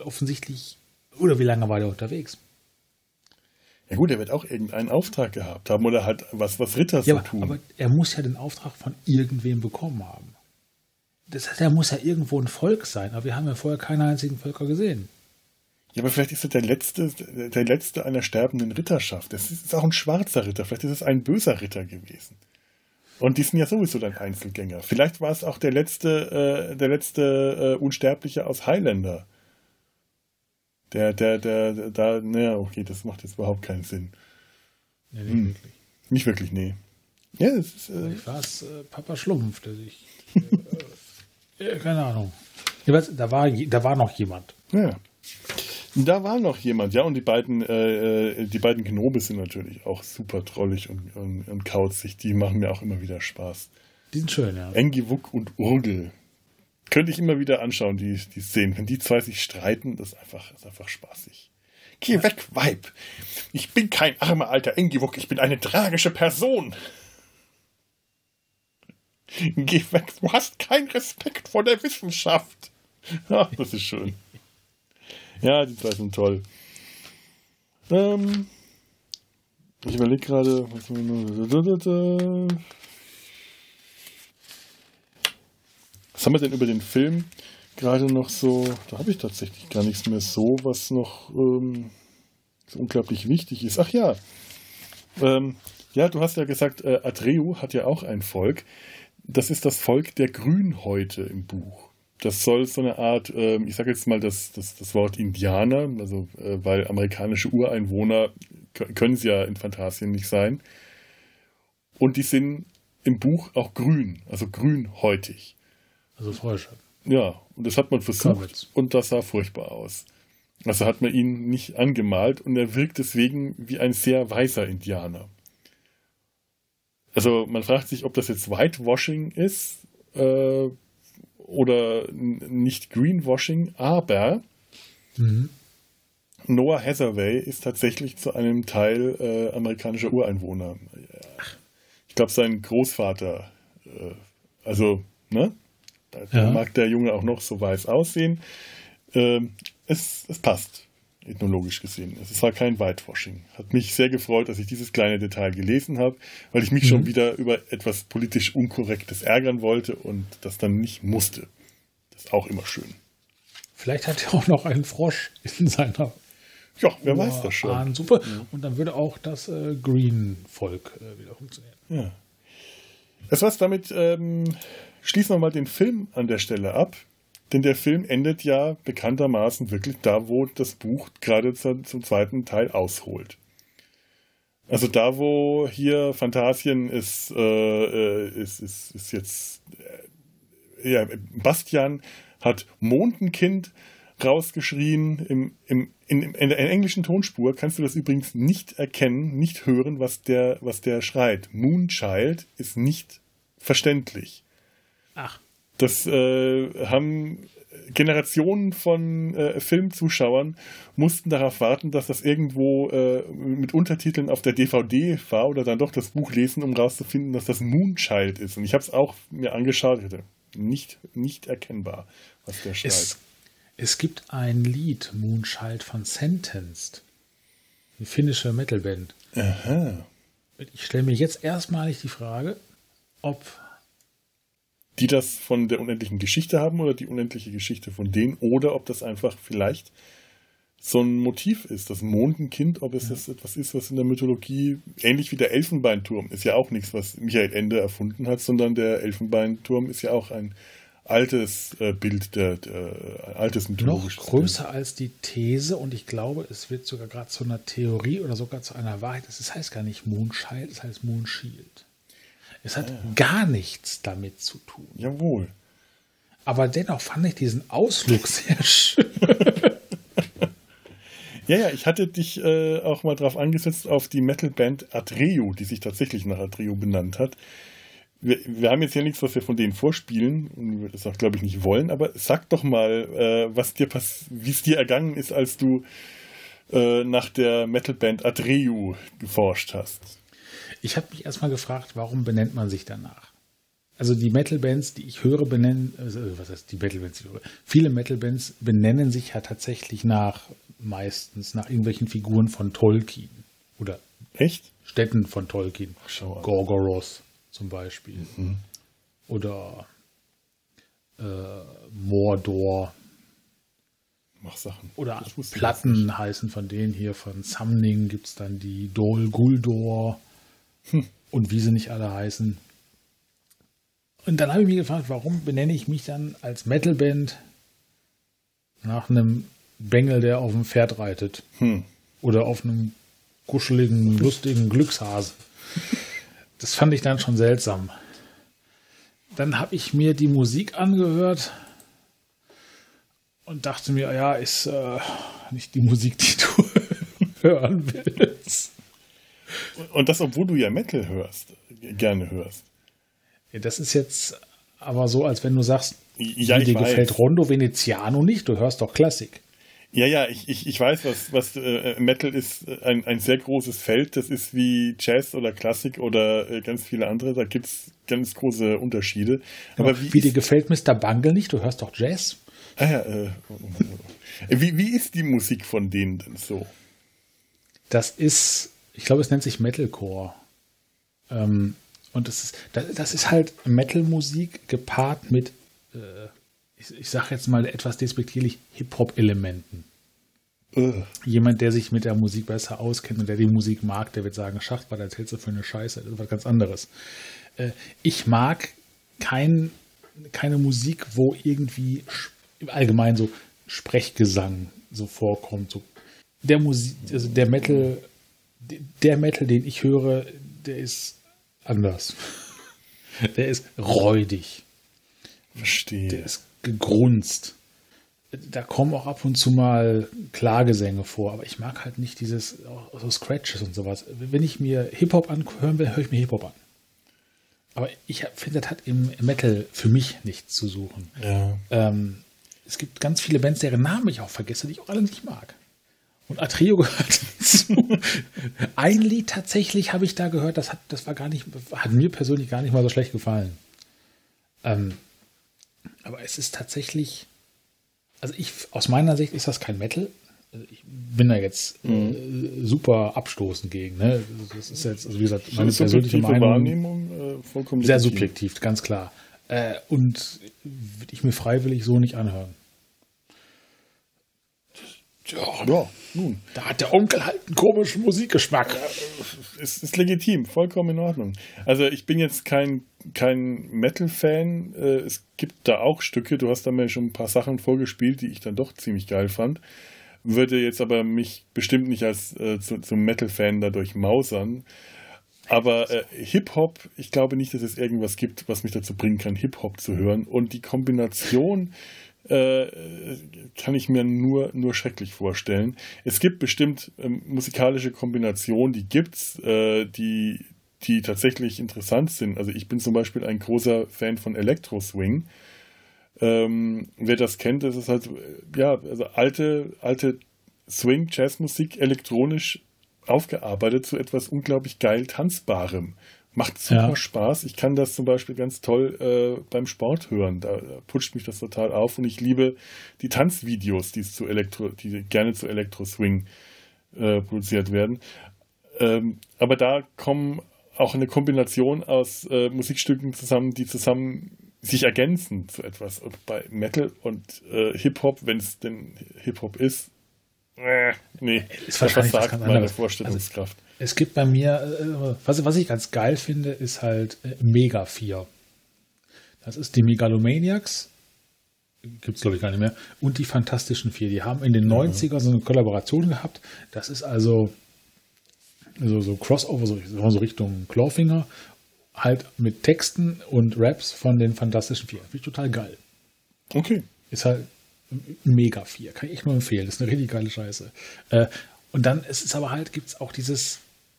Offensichtlich, oder wie lange war der unterwegs? Ja gut, er wird auch irgendeinen Auftrag gehabt haben oder halt was, was Ritter ja, so tun. Aber er muss ja den Auftrag von irgendwem bekommen haben. Das heißt, er muss ja irgendwo ein Volk sein, aber wir haben ja vorher keine einzigen Völker gesehen. Ja, aber vielleicht ist er der letzte, der letzte einer sterbenden Ritterschaft. Das ist auch ein schwarzer Ritter. Vielleicht ist es ein böser Ritter gewesen. Und die sind ja sowieso dann Einzelgänger. Vielleicht war es auch der letzte, äh, der letzte äh, Unsterbliche aus Highlander. Der, der, der, da, naja, okay, das macht jetzt überhaupt keinen Sinn. Nee, nicht hm. wirklich. Nicht wirklich, nee. Ja, das ist. Äh, ich war es äh, Papa Schlumpf, der sich. Äh, keine Ahnung. Weiß, da, war, da war noch jemand. Ja. Da war noch jemand, ja, und die beiden, äh, äh, die beiden Gnobe sind natürlich auch super trollig und, und, und kauzig. Die machen mir auch immer wieder Spaß. Die sind schön, ja. Engiwuk und Urgel könnte ich immer wieder anschauen, die, die Szenen. Wenn die zwei sich streiten, das ist einfach, das ist einfach spaßig. Geh weg, Weib! Ich bin kein armer alter Engiwuk, ich bin eine tragische Person! Geh weg, du hast keinen Respekt vor der Wissenschaft! Ach, das ist schön. Ja, die zwei sind toll. Ähm, ich überlege gerade. Was haben wir denn über den Film gerade noch so? Da habe ich tatsächlich gar nichts mehr so, was noch ähm, so unglaublich wichtig ist. Ach ja. Ähm, ja, du hast ja gesagt, äh, Atreu hat ja auch ein Volk. Das ist das Volk der Grünhäute im Buch. Das soll so eine Art, äh, ich sage jetzt mal das, das, das Wort Indianer, also äh, weil amerikanische Ureinwohner können sie ja in Phantasien nicht sein. Und die sind im Buch auch grün, also grünhäutig. Also Frösche. Ja, und das hat man versucht Kabitz. und das sah furchtbar aus. Also hat man ihn nicht angemalt und er wirkt deswegen wie ein sehr weißer Indianer. Also man fragt sich, ob das jetzt Whitewashing ist äh, oder nicht Greenwashing, aber mhm. Noah Hathaway ist tatsächlich zu einem Teil äh, amerikanischer Ureinwohner. Ich glaube, sein Großvater, äh, also, ne? Da ja. mag der Junge auch noch so weiß aussehen. Ähm, es, es passt, ethnologisch gesehen. Es war kein Whitewashing. Hat mich sehr gefreut, dass ich dieses kleine Detail gelesen habe, weil ich mich mhm. schon wieder über etwas politisch Unkorrektes ärgern wollte und das dann nicht musste. Das ist auch immer schön. Vielleicht hat er auch noch einen Frosch in seiner ja, wer weiß das schon. Super. Ja. Und dann würde auch das äh, Green-Volk äh, wieder funktionieren. Ja. Das war's damit. Ähm, Schließen wir mal den Film an der Stelle ab, denn der Film endet ja bekanntermaßen wirklich da, wo das Buch gerade zum, zweiten Teil ausholt. Also da, wo hier Phantasien ist, äh, äh, ist, ist, ist jetzt, äh, ja, Bastian hat Mondenkind rausgeschrien. Im, im, in, in, der englischen Tonspur kannst du das übrigens nicht erkennen, nicht hören, was der, was der schreit. Moonchild ist nicht verständlich. Ach. Das äh, haben Generationen von äh, Filmzuschauern mussten darauf warten, dass das irgendwo äh, mit Untertiteln auf der DVD war oder dann doch das Buch lesen, um rauszufinden, dass das Moonchild ist. Und ich habe es auch mir angeschaut, nicht, nicht erkennbar, was der schreibt. Es, es gibt ein Lied, Moonchild von Sentenced. Eine finnische Metalband. Aha. Ich stelle mir jetzt erstmalig die Frage, ob Die das von der unendlichen Geschichte haben oder die unendliche Geschichte von denen oder ob das einfach vielleicht so ein Motiv ist, das Mondenkind, ob es das etwas ist, was in der Mythologie, ähnlich wie der Elfenbeinturm, ist ja auch nichts, was Michael Ende erfunden hat, sondern der Elfenbeinturm ist ja auch ein altes äh, Bild, der, der ein altes noch mythologisches größer als die These und ich glaube, es wird sogar gerade zu einer Theorie oder sogar zu einer Wahrheit. Es heißt gar nicht Moonchild, es heißt Moonshield. Es hat gar nichts damit zu tun. Jawohl. Aber dennoch fand ich diesen Ausflug sehr schön. Ja, ja, ich hatte dich äh, auch mal drauf angesetzt auf die Metalband Atreo, die sich tatsächlich nach Atreo benannt hat. Wir, wir haben jetzt ja nichts, was wir von denen vorspielen und wir das auch, glaube ich, nicht wollen, aber sag doch mal, äh, was dir wie es dir ergangen ist, als du äh, nach der Metalband Atreo geforscht hast. Ich habe mich erstmal gefragt, warum benennt man sich danach? Also die Metal-Bands, die ich höre, benennen, also was heißt die Metal-Bands, die ich höre? Viele Metal-Bands benennen sich ja tatsächlich nach, meistens nach irgendwelchen Figuren von Tolkien oder Echt? Städten von Tolkien. schau an. Gorgoroth zum Beispiel. Oder äh, Mordor. Mach Sachen. Oder Platten heißen von denen hier. Von Samning gibt es dann die Dol Und wie sie nicht alle heißen. Und dann habe ich mich gefragt, warum benenne ich mich dann als Metalband nach einem Bengel, der auf dem Pferd reitet? Hm. Oder auf einem kuscheligen, lustigen Glückshase. Das fand ich dann schon seltsam. Dann habe ich mir die Musik angehört und dachte mir, ja, ist äh, nicht die Musik, die du hören willst. Und das, obwohl du ja Metal hörst, gerne hörst. Ja, das ist jetzt aber so, als wenn du sagst, Ja, dir weiß. gefällt Rondo Veneziano nicht, du hörst doch Klassik. Ja, ja, ich, ich, ich weiß, was, was äh, Metal ist äh, ein, ein sehr großes Feld. Das ist wie Jazz oder Klassik oder äh, ganz viele andere. Da gibt's ganz große Unterschiede. Aber wie, wie dir gefällt Mr. Bungle nicht, du hörst doch Jazz. ah, ja, äh, wie, wie ist die Musik von denen denn so? Das ist, ich glaube, es nennt sich Metalcore. Ähm, und das ist, das, das ist halt Metal-Musik gepaart mit, äh, ich, ich sage jetzt mal etwas despektierlich, Hip-Hop-Elementen. Äh, Jemand, der sich mit der Musik besser auskennt und der die Musik mag, der wird sagen, Schacht, was erzählst du für eine Scheiße? Das ist was ganz anderes. Äh, ich mag kein, keine Musik, wo irgendwie sch- allgemein so Sprechgesang so vorkommt. So der Musik, also der Metal, der Metal, den ich höre, der ist anders. Der ist räudig. verstehe. Der ist gegrunzt. Da kommen auch ab und zu mal Klagesänge vor, aber ich mag halt nicht dieses so Scratches und sowas. Wenn ich mir Hip-Hop anhören will, höre ich mir Hip-Hop an. Aber ich finde, das hat im Metal für mich nichts zu suchen. ja. Ähm, es gibt ganz viele Bands, deren Namen ich auch vergesse, die ich auch alle nicht mag. Und Atrio gehört dazu. Ein Lied tatsächlich habe ich da gehört, das hat, das war gar nicht, hat mir persönlich gar nicht mal so schlecht gefallen. Ähm, aber es ist tatsächlich, also ich, aus meiner Sicht ist das kein Metal. Also ich bin da jetzt äh, super abstoßend gegen. Ne? Das ist jetzt, also wie gesagt, meine persönliche Subjektive Meinung. Wahrnehmung äh, vollkommen Sehr subjektiv, ganz klar. Äh, und würde ich mir freiwillig so nicht anhören. Ja, Ja, nun. da hat der Onkel halt einen komischen Musikgeschmack. Es ist legitim, vollkommen in Ordnung. Also ich bin jetzt kein, kein Metal-Fan. Äh, Es gibt da auch Stücke, du hast da mir schon ein paar Sachen vorgespielt, die ich dann doch ziemlich geil fand. Würde jetzt aber mich bestimmt nicht als äh, zu, zum Metal-Fan dadurch mausern. Aber äh, Hip-Hop, ich glaube nicht, dass es irgendwas gibt, was mich dazu bringen kann, Hip-Hop zu hören. Und die Kombination äh, kann ich mir nur, nur schrecklich vorstellen. Es gibt bestimmt ähm, musikalische Kombinationen, die gibt's, äh, die, die tatsächlich interessant sind. Also ich bin zum Beispiel ein großer Fan von Electro Swing. Ähm, wer das kennt, das ist halt, äh, ja, also alte, alte Swing, Jazzmusik elektronisch aufgearbeitet zu etwas unglaublich geil Tanzbarem. Macht super Ja. Spaß. Ich kann das zum Beispiel ganz toll äh, beim Sport hören. Da, da pusht mich das total auf und ich liebe die Tanzvideos, die zu Elektro, die gerne zu Elektro Swing äh, produziert werden. Ähm, aber da kommen auch eine Kombination aus äh, Musikstücken zusammen, die zusammen sich ergänzen zu etwas. Und bei Metal und äh, Hip-Hop, wenn es denn Hip-Hop ist, äh, nee, ist wahrscheinlich das sagt meine Vorstellungskraft. Also, es gibt bei mir, äh, was, was ich ganz geil finde, ist halt äh, Mega 4. Das ist die Megalomaniacs, gibt es glaube ich gar nicht mehr, und die Fantastischen Vier. Die haben in den 90ern so eine Kollaboration gehabt. Das ist also so, so Crossover, so, so Richtung Clawfinger, halt mit Texten und Raps von den Fantastischen Vier. Finde ich total geil. Okay. Ist halt mega 4. Kann ich echt nur empfehlen. Das ist eine richtig geile Scheiße. Äh, und dann ist es aber halt, gibt es auch dieses,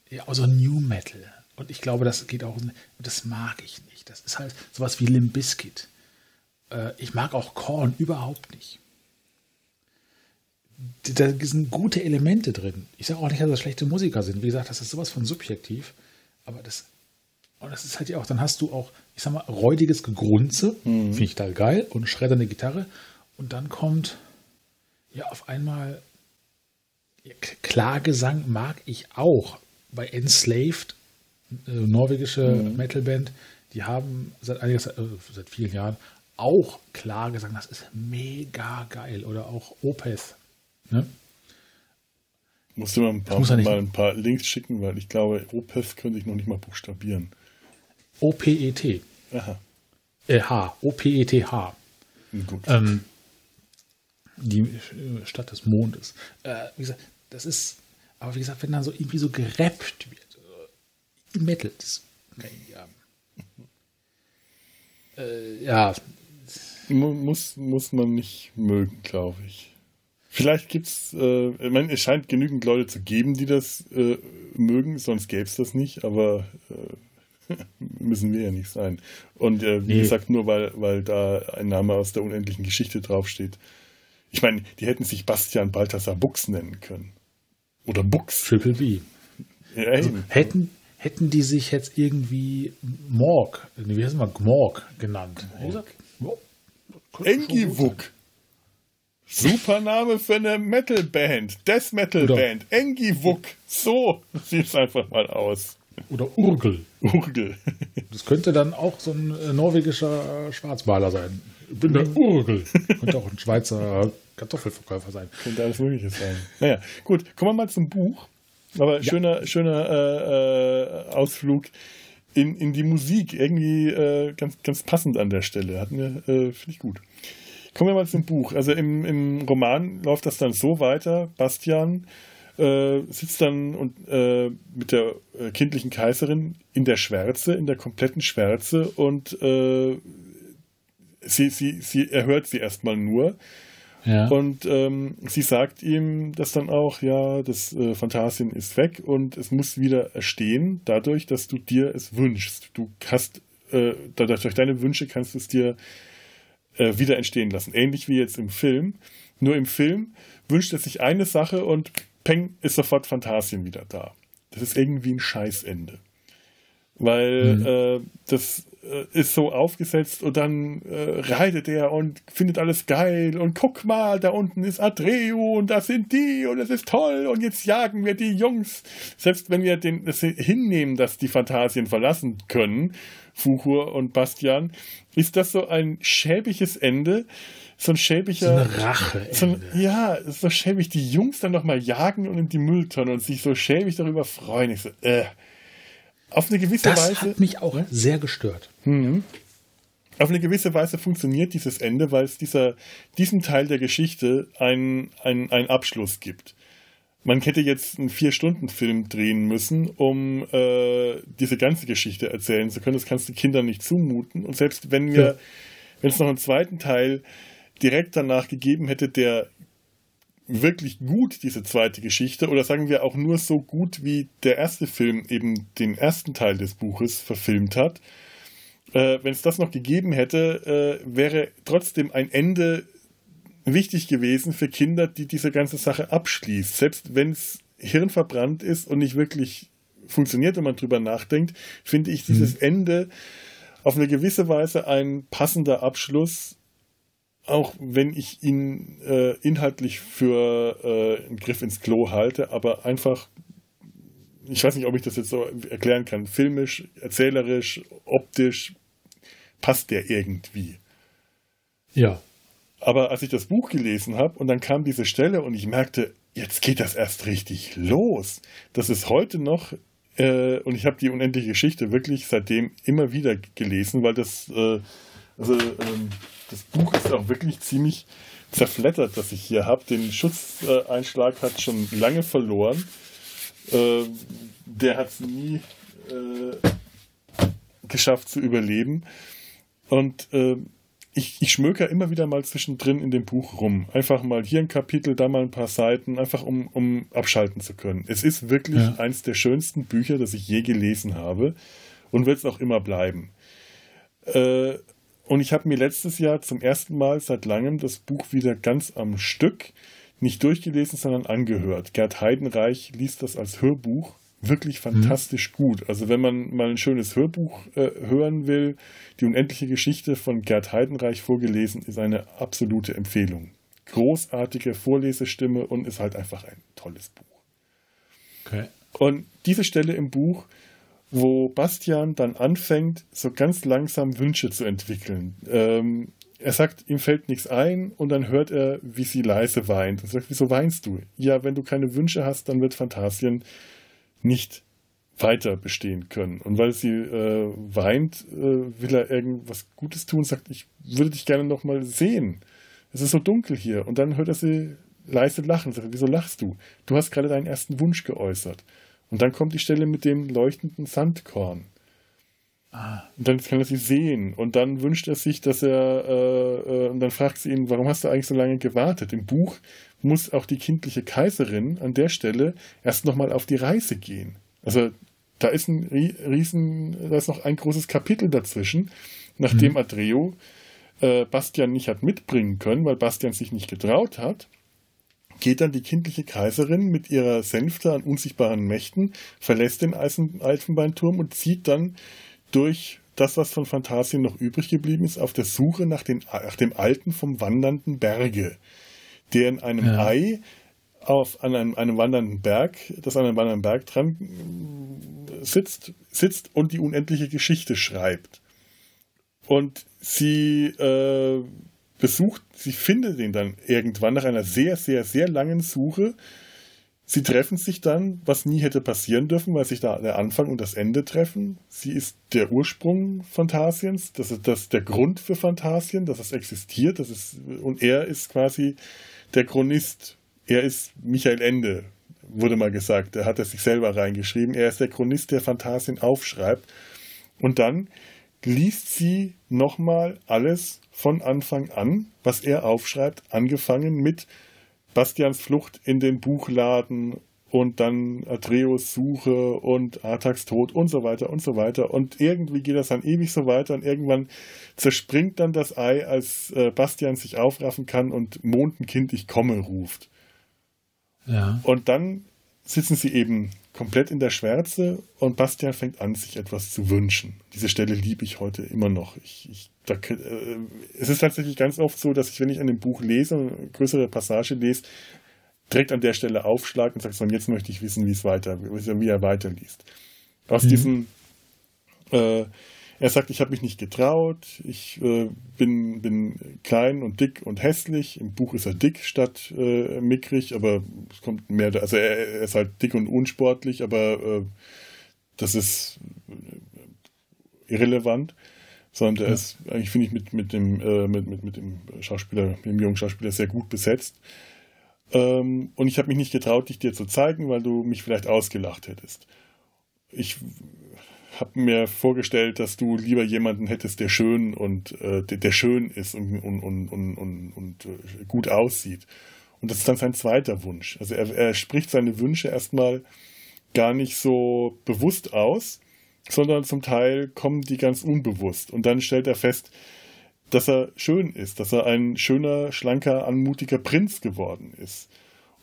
ja, also New Metal. Und ich glaube, das geht auch, das mag ich nicht. Das ist halt sowas wie Limp Bizkit. Äh, ich mag auch Korn überhaupt nicht. Da sind gute Elemente drin. Ich sage auch nicht, dass das schlechte Musiker sind. Wie gesagt, das ist sowas von subjektiv. Aber das, und das ist halt ja auch, dann hast du auch, ich sag mal, räudiges Gegrunze. Mhm. Finde ich da geil. Und schreddernde Gitarre. Und dann kommt ja auf einmal Klagesang mag ich auch. Bei Enslaved, äh, norwegische mhm. Metalband, die haben seit einiger Zeit, äh, seit vielen Jahren auch Klagesang. Das ist mega geil. Oder auch Opeth. Ne? Musst du mal ein, paar, mal ein paar Links schicken, weil ich glaube, Opeth könnte ich noch nicht mal buchstabieren. O-P-E-T. Aha. Äh, H. O-P-E-T-H. Gut. Ähm, die Stadt des Mondes. Äh, wie gesagt, das ist, aber wie gesagt, wenn dann so irgendwie so gerappt wird, äh, Metal, das kann ich nicht haben. Äh, ja. Muss, muss man nicht mögen, glaube ich. Vielleicht gibt es, äh, ich meine, es scheint genügend Leute zu geben, die das äh, mögen, sonst gäbe es das nicht, aber äh, müssen wir ja nicht sein. Und äh, wie nee. gesagt, nur weil, weil da ein Name aus der unendlichen Geschichte draufsteht, ich meine, die hätten sich Bastian Balthasar Bux nennen können. Oder Bux. Triple B. Ja, also, hätten, hätten die sich jetzt irgendwie Morg, wie heißt man, Gmorg genannt. Engivuk. Super Name für eine Metalband, Death Metal Band, Engivuk. So sieht es einfach mal aus. Oder Urgel. Urgel. Das könnte dann auch so ein äh, norwegischer Schwarzmaler sein. Ich bin der Urgel. Könnte auch ein Schweizer Kartoffelverkäufer sein. Könnte alles Mögliche sein. Naja, gut, kommen wir mal zum Buch. Aber ja. schöner, schöner äh, äh, Ausflug in, in die Musik. Irgendwie äh, ganz, ganz passend an der Stelle. Hatten wir, äh, finde ich gut. Kommen wir mal zum Buch. Also im, im Roman läuft das dann so weiter. Bastian äh, sitzt dann und, äh, mit der kindlichen Kaiserin in der Schwärze, in der kompletten Schwärze und sie, sie, sie, er hört sie erstmal nur. Ja. Und ähm, sie sagt ihm das dann auch, ja, das äh, Phantasien ist weg und es muss wieder erstehen, dadurch, dass du dir es wünschst. Du hast, äh, dadurch durch deine Wünsche kannst du es dir äh, wieder entstehen lassen. Ähnlich wie jetzt im Film. Nur im Film wünscht er sich eine Sache und peng, ist sofort Phantasien wieder da. Das ist irgendwie ein Scheißende. Weil mhm. äh, das äh, ist so aufgesetzt und dann äh, reitet er und findet alles geil und guck mal, da unten ist Adreu und da sind die und es ist toll und jetzt jagen wir die Jungs. Selbst wenn wir den, das hinnehmen, dass die Phantasien verlassen können, Fuchur und Bastian, ist das so ein schäbiges Ende, so ein schäbiger. So eine Rache. So ein, ja, so schäbig, die Jungs dann nochmal jagen und in die Mülltonne und sich so schäbig darüber freuen. Ich so, äh. Auf eine gewisse das Weise. Das hat mich auch sehr gestört. Mhm. Auf eine gewisse Weise funktioniert dieses Ende, weil es dieser, diesem Teil der Geschichte einen, einen, einen Abschluss gibt. Man hätte jetzt einen Vier-Stunden-Film drehen müssen, um äh, diese ganze Geschichte erzählen zu können. Das kannst du Kindern nicht zumuten. Und selbst wenn wir, ja. wenn es noch einen zweiten Teil direkt danach gegeben hätte, der wirklich gut, diese zweite Geschichte, oder sagen wir auch nur so gut, wie der erste Film eben den ersten Teil des Buches verfilmt hat. Äh, Wenn es das noch gegeben hätte, äh, wäre trotzdem ein Ende wichtig gewesen für Kinder, die diese ganze Sache abschließt. Selbst wenn es hirnverbrannt ist und nicht wirklich funktioniert, wenn man drüber nachdenkt, finde ich dieses mhm. Ende auf eine gewisse Weise ein passender Abschluss auch wenn ich ihn äh, inhaltlich für äh, einen Griff ins Klo halte, aber einfach, ich weiß nicht, ob ich das jetzt so erklären kann, filmisch, erzählerisch, optisch passt der irgendwie. Ja. Aber als ich das Buch gelesen habe und dann kam diese Stelle und ich merkte, jetzt geht das erst richtig los. Das ist heute noch, äh, und ich habe die unendliche Geschichte wirklich seitdem immer wieder gelesen, weil das, äh, also ähm, das Buch ist auch wirklich ziemlich zerflettert, das ich hier habe. Den Schutzeinschlag hat schon lange verloren. Äh, der hat es nie äh, geschafft zu überleben. Und äh, ich, ich schmöker immer wieder mal zwischendrin in dem Buch rum. Einfach mal hier ein Kapitel, da mal ein paar Seiten, einfach um, um abschalten zu können. Es ist wirklich ja. eins der schönsten Bücher, das ich je gelesen habe und wird es auch immer bleiben. Äh, und ich habe mir letztes Jahr zum ersten Mal seit langem das Buch wieder ganz am Stück nicht durchgelesen, sondern angehört. Gerd Heidenreich liest das als Hörbuch wirklich fantastisch mhm. gut. Also wenn man mal ein schönes Hörbuch äh, hören will, die unendliche Geschichte von Gerd Heidenreich vorgelesen, ist eine absolute Empfehlung. Großartige Vorlesestimme und ist halt einfach ein tolles Buch. Okay. Und diese Stelle im Buch, wo Bastian dann anfängt, so ganz langsam Wünsche zu entwickeln. Ähm, er sagt, ihm fällt nichts ein und dann hört er, wie sie leise weint und sagt, wieso weinst du? Ja, wenn du keine Wünsche hast, dann wird Phantasien nicht weiter bestehen können. Und weil sie äh, weint, äh, will er irgendwas Gutes tun, sagt, ich würde dich gerne noch mal sehen. Es ist so dunkel hier. Und dann hört er sie leise lachen. Sagt, wieso lachst du? Du hast gerade deinen ersten Wunsch geäußert. Und dann kommt die Stelle mit dem leuchtenden Sandkorn. Ah. Und dann kann er sie sehen. Und dann wünscht er sich, dass er, äh, äh, und dann fragt sie ihn, warum hast du eigentlich so lange gewartet? Im Buch muss auch die kindliche Kaiserin an der Stelle erst nochmal auf die Reise gehen. Also da ist ein riesen, da ist noch ein großes Kapitel dazwischen, nachdem mhm. Adreo äh, Bastian nicht hat mitbringen können, weil Bastian sich nicht getraut hat, geht dann die kindliche Kaiserin mit ihrer Sänfte an unsichtbaren Mächten, verlässt den Eisen Elfenbeinturm und zieht dann durch das, was von Phantasien noch übrig geblieben ist, auf der Suche nach, den, nach dem Alten vom wandernden Berge der in einem ja. Ei auf an einem, einem, wandernden Berg, das an einem wandernden Berg dran äh, sitzt, sitzt und die unendliche Geschichte schreibt. Und sie äh, besucht, sie findet ihn dann irgendwann nach einer sehr, sehr, sehr langen Suche. Sie treffen sich dann, was nie hätte passieren dürfen, weil sich da der Anfang und das Ende treffen. Sie ist der Ursprung Phantasiens, das ist das, der Grund für Phantasien, dass es existiert, das ist, und er ist quasi der Chronist, er ist Michael Ende, wurde mal gesagt, er hat es sich selber reingeschrieben. Er ist der Chronist, der Phantasien aufschreibt. Und dann liest sie nochmal alles von Anfang an, was er aufschreibt, angefangen mit Bastians Flucht in den Buchladen und dann Atreus Suche und Artax Tod und so weiter und so weiter. Und irgendwie geht das dann ewig so weiter und irgendwann zerspringt dann das Ei, als äh, Bastian sich aufraffen kann und Mondenkind, ich komme, ruft. Ja. Und dann sitzen sie eben komplett in der Schwärze und Bastian fängt an, sich etwas zu wünschen. Diese Stelle liebe ich heute immer noch. Ich, ich, da, äh, es ist tatsächlich ganz oft so, dass ich, wenn ich an dem Buch lese, eine größere Passage lese, direkt an der Stelle aufschlagt und sagt, so, jetzt möchte ich wissen, wie es weiter, wie er weiterliest. Aus mhm. diesem, äh, er sagt, ich habe mich nicht getraut, ich äh, bin, bin klein und dick und hässlich. Im Buch ist er dick statt äh, mickrig, aber es kommt mehr, also er, er ist halt dick und unsportlich, aber äh, das ist irrelevant sondern der ja. ist eigentlich, finde ich, mit, mit, dem, äh, mit, mit, mit dem Schauspieler, mit dem jungen Schauspieler sehr gut besetzt. Ähm, und ich habe mich nicht getraut, dich dir zu zeigen, weil du mich vielleicht ausgelacht hättest. Ich habe mir vorgestellt, dass du lieber jemanden hättest, der schön und äh, der, der, schön ist und, und, und, und, und, äh, gut aussieht. Und das ist dann sein zweiter Wunsch. Also er, er spricht seine Wünsche erstmal gar nicht so bewusst aus, sondern zum Teil kommen die ganz unbewusst. Und dann stellt er fest, dass er schön ist, dass er ein schöner, schlanker, anmutiger Prinz geworden ist.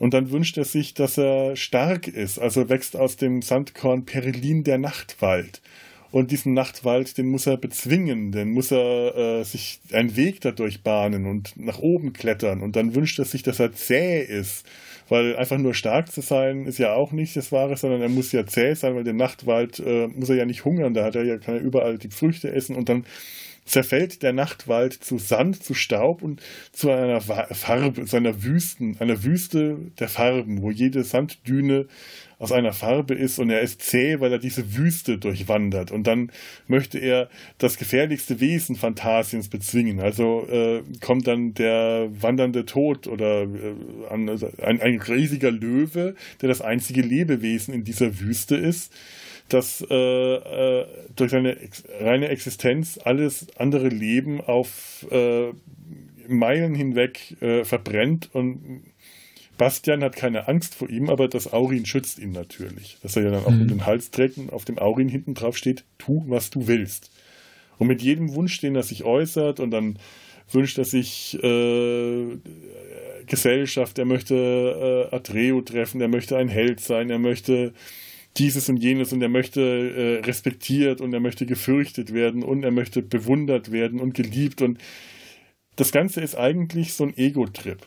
Und dann wünscht er sich, dass er stark ist, also wächst aus dem Sandkorn Perelin der Nachtwald. Und diesen Nachtwald, den muss er bezwingen, den muss er äh, sich einen Weg dadurch bahnen und nach oben klettern. Und dann wünscht er sich, dass er zäh ist. Weil einfach nur stark zu sein, ist ja auch nicht das Wahre, sondern er muss ja zäh sein, weil der Nachtwald äh, muss er ja nicht hungern, da hat er ja, kann er überall die Früchte essen und dann zerfällt der Nachtwald zu Sand, zu Staub und zu einer Farbe, zu einer Wüsten, einer Wüste der Farben, wo jede Sanddüne aus einer Farbe ist und er ist zäh, weil er diese Wüste durchwandert. Und dann möchte er das gefährlichste Wesen Phantasiens bezwingen. Also äh, kommt dann der wandernde Tod oder äh, ein, ein riesiger Löwe, der das einzige Lebewesen in dieser Wüste ist das äh, äh, durch seine ex reine Existenz alles andere Leben auf äh, Meilen hinweg äh, verbrennt und Bastian hat keine Angst vor ihm, aber das Aurin schützt ihn natürlich. Dass er ja dann auch mhm. um den Hals trägt und auf dem Aurin hinten drauf steht, tu, was du willst. Und mit jedem Wunsch, den er sich äußert und dann wünscht er sich äh, Gesellschaft, er möchte äh, Atreo treffen, er möchte ein Held sein, er möchte dieses und jenes und er möchte äh, respektiert und er möchte gefürchtet werden und er möchte bewundert werden und geliebt und das Ganze ist eigentlich so ein Ego-Trip.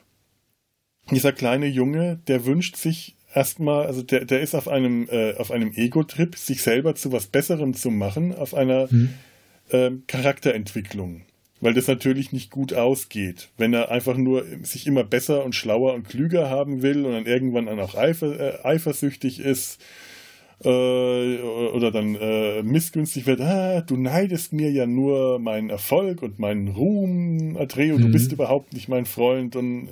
Dieser kleine Junge, der wünscht sich erstmal, also der, der ist auf einem, äh, auf einem Ego-Trip, sich selber zu was Besserem zu machen, auf einer mhm. äh, Charakterentwicklung. Weil das natürlich nicht gut ausgeht, wenn er einfach nur sich immer besser und schlauer und klüger haben will und dann irgendwann dann auch eifer, äh, eifersüchtig ist äh, oder dann äh, missgünstig wird, ah, du neidest mir ja nur meinen Erfolg und meinen Ruhm, Atreo, mhm. du bist überhaupt nicht mein Freund. Und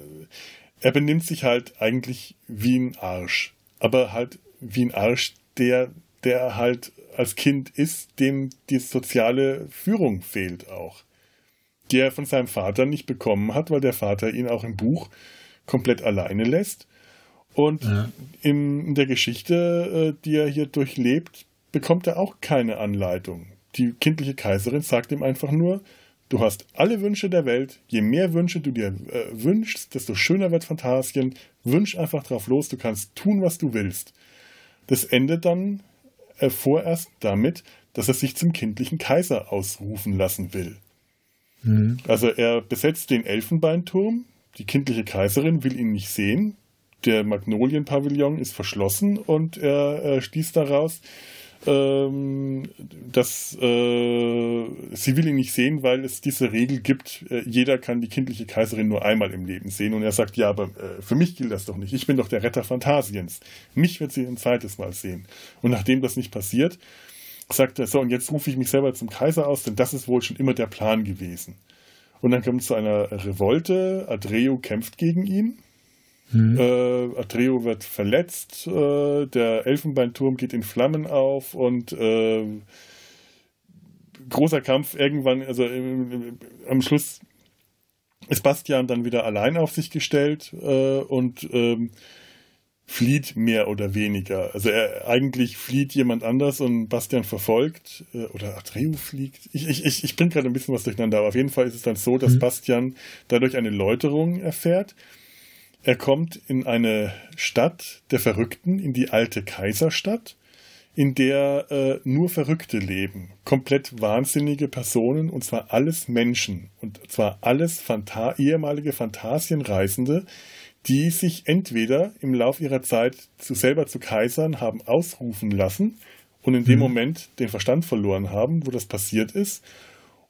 er benimmt sich halt eigentlich wie ein Arsch, aber halt wie ein Arsch, der, der halt als Kind ist, dem die soziale Führung fehlt auch, die er von seinem Vater nicht bekommen hat, weil der Vater ihn auch im Buch komplett alleine lässt und ja. in der Geschichte, äh, die er hier durchlebt, bekommt er auch keine Anleitung. Die kindliche Kaiserin sagt ihm einfach nur, du hast alle Wünsche der Welt, je mehr Wünsche du dir äh, wünschst, desto schöner wird Phantasien, wünsch einfach drauf los, du kannst tun, was du willst. Das endet dann äh, vorerst damit, dass er sich zum kindlichen Kaiser ausrufen lassen will. Mhm. Also er besetzt den Elfenbeinturm, die kindliche Kaiserin will ihn nicht sehen, der Magnolienpavillon ist verschlossen und er, er schließt daraus, ähm, dass äh, sie will ihn nicht sehen, weil es diese Regel gibt, äh, jeder kann die kindliche Kaiserin nur einmal im Leben sehen. Und er sagt, ja, aber äh, für mich gilt das doch nicht. Ich bin doch der Retter Phantasiens. Mich wird sie ein zweites Mal sehen. Und nachdem das nicht passiert, sagt er, so, und jetzt rufe ich mich selber zum Kaiser aus, denn das ist wohl schon immer der Plan gewesen. Und dann kommt es zu einer Revolte. Adreo kämpft gegen ihn Mhm. Äh, Atreo wird verletzt, äh, der Elfenbeinturm geht in Flammen auf und äh, großer Kampf irgendwann, also am Schluss ist Bastian dann wieder allein auf sich gestellt äh, und ähm, flieht mehr oder weniger. Also er eigentlich flieht jemand anders und Bastian verfolgt äh, oder Atreo fliegt. Ich, ich, ich, ich bringe gerade ein bisschen was durcheinander, aber auf jeden Fall ist es dann so, dass mhm. Bastian dadurch eine Läuterung erfährt er kommt in eine Stadt der Verrückten, in die alte Kaiserstadt, in der äh, nur Verrückte leben, komplett wahnsinnige Personen, und zwar alles Menschen, und zwar alles Phanta ehemalige Phantasienreisende, die sich entweder im Lauf ihrer Zeit zu selber zu Kaisern haben ausrufen lassen und in dem mhm. Moment den Verstand verloren haben, wo das passiert ist,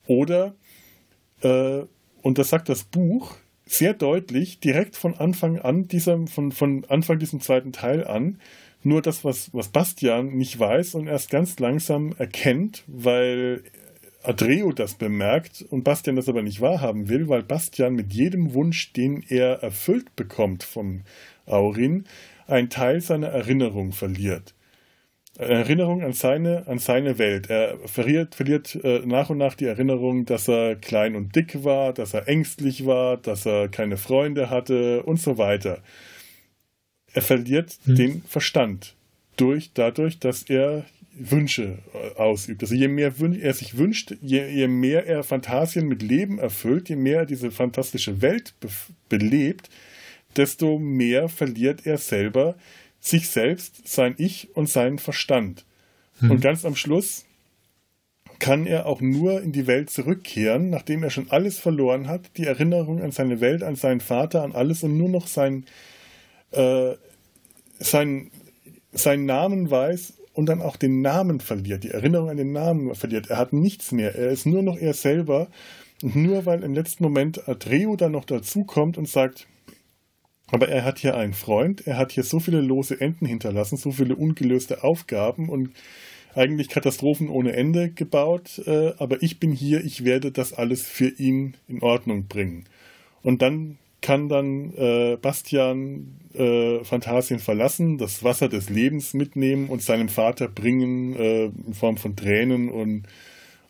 oder, äh, und das sagt das Buch, sehr deutlich, direkt von Anfang an, dieser, von, von Anfang diesem zweiten Teil an, nur das, was, was Bastian nicht weiß und erst ganz langsam erkennt, weil Adreo das bemerkt und Bastian das aber nicht wahrhaben will, weil Bastian mit jedem Wunsch, den er erfüllt bekommt vom Aurin, einen Teil seiner Erinnerung verliert. Erinnerung an seine, an seine Welt. Er verliert, verliert äh, nach und nach die Erinnerung, dass er klein und dick war, dass er ängstlich war, dass er keine Freunde hatte und so weiter. Er verliert hm. den Verstand durch, dadurch, dass er Wünsche äh, ausübt. Also je mehr er sich wünscht, je, je, mehr er Fantasien mit Leben erfüllt, je mehr er diese fantastische Welt be belebt, desto mehr verliert er selber sich selbst, sein Ich und seinen Verstand. Hm. Und ganz am Schluss kann er auch nur in die Welt zurückkehren, nachdem er schon alles verloren hat, die Erinnerung an seine Welt, an seinen Vater, an alles und nur noch sein, äh, sein, seinen Namen weiß und dann auch den Namen verliert, die Erinnerung an den Namen verliert. Er hat nichts mehr, er ist nur noch er selber. Und nur weil im letzten Moment Adreu dann noch dazukommt und sagt, aber er hat hier einen Freund, er hat hier so viele lose Enden hinterlassen, so viele ungelöste Aufgaben und eigentlich Katastrophen ohne Ende gebaut, äh, aber ich bin hier, ich werde das alles für ihn in Ordnung bringen. Und dann kann dann äh, Bastian äh, Phantasien verlassen, das Wasser des Lebens mitnehmen und seinem Vater bringen äh, in Form von Tränen und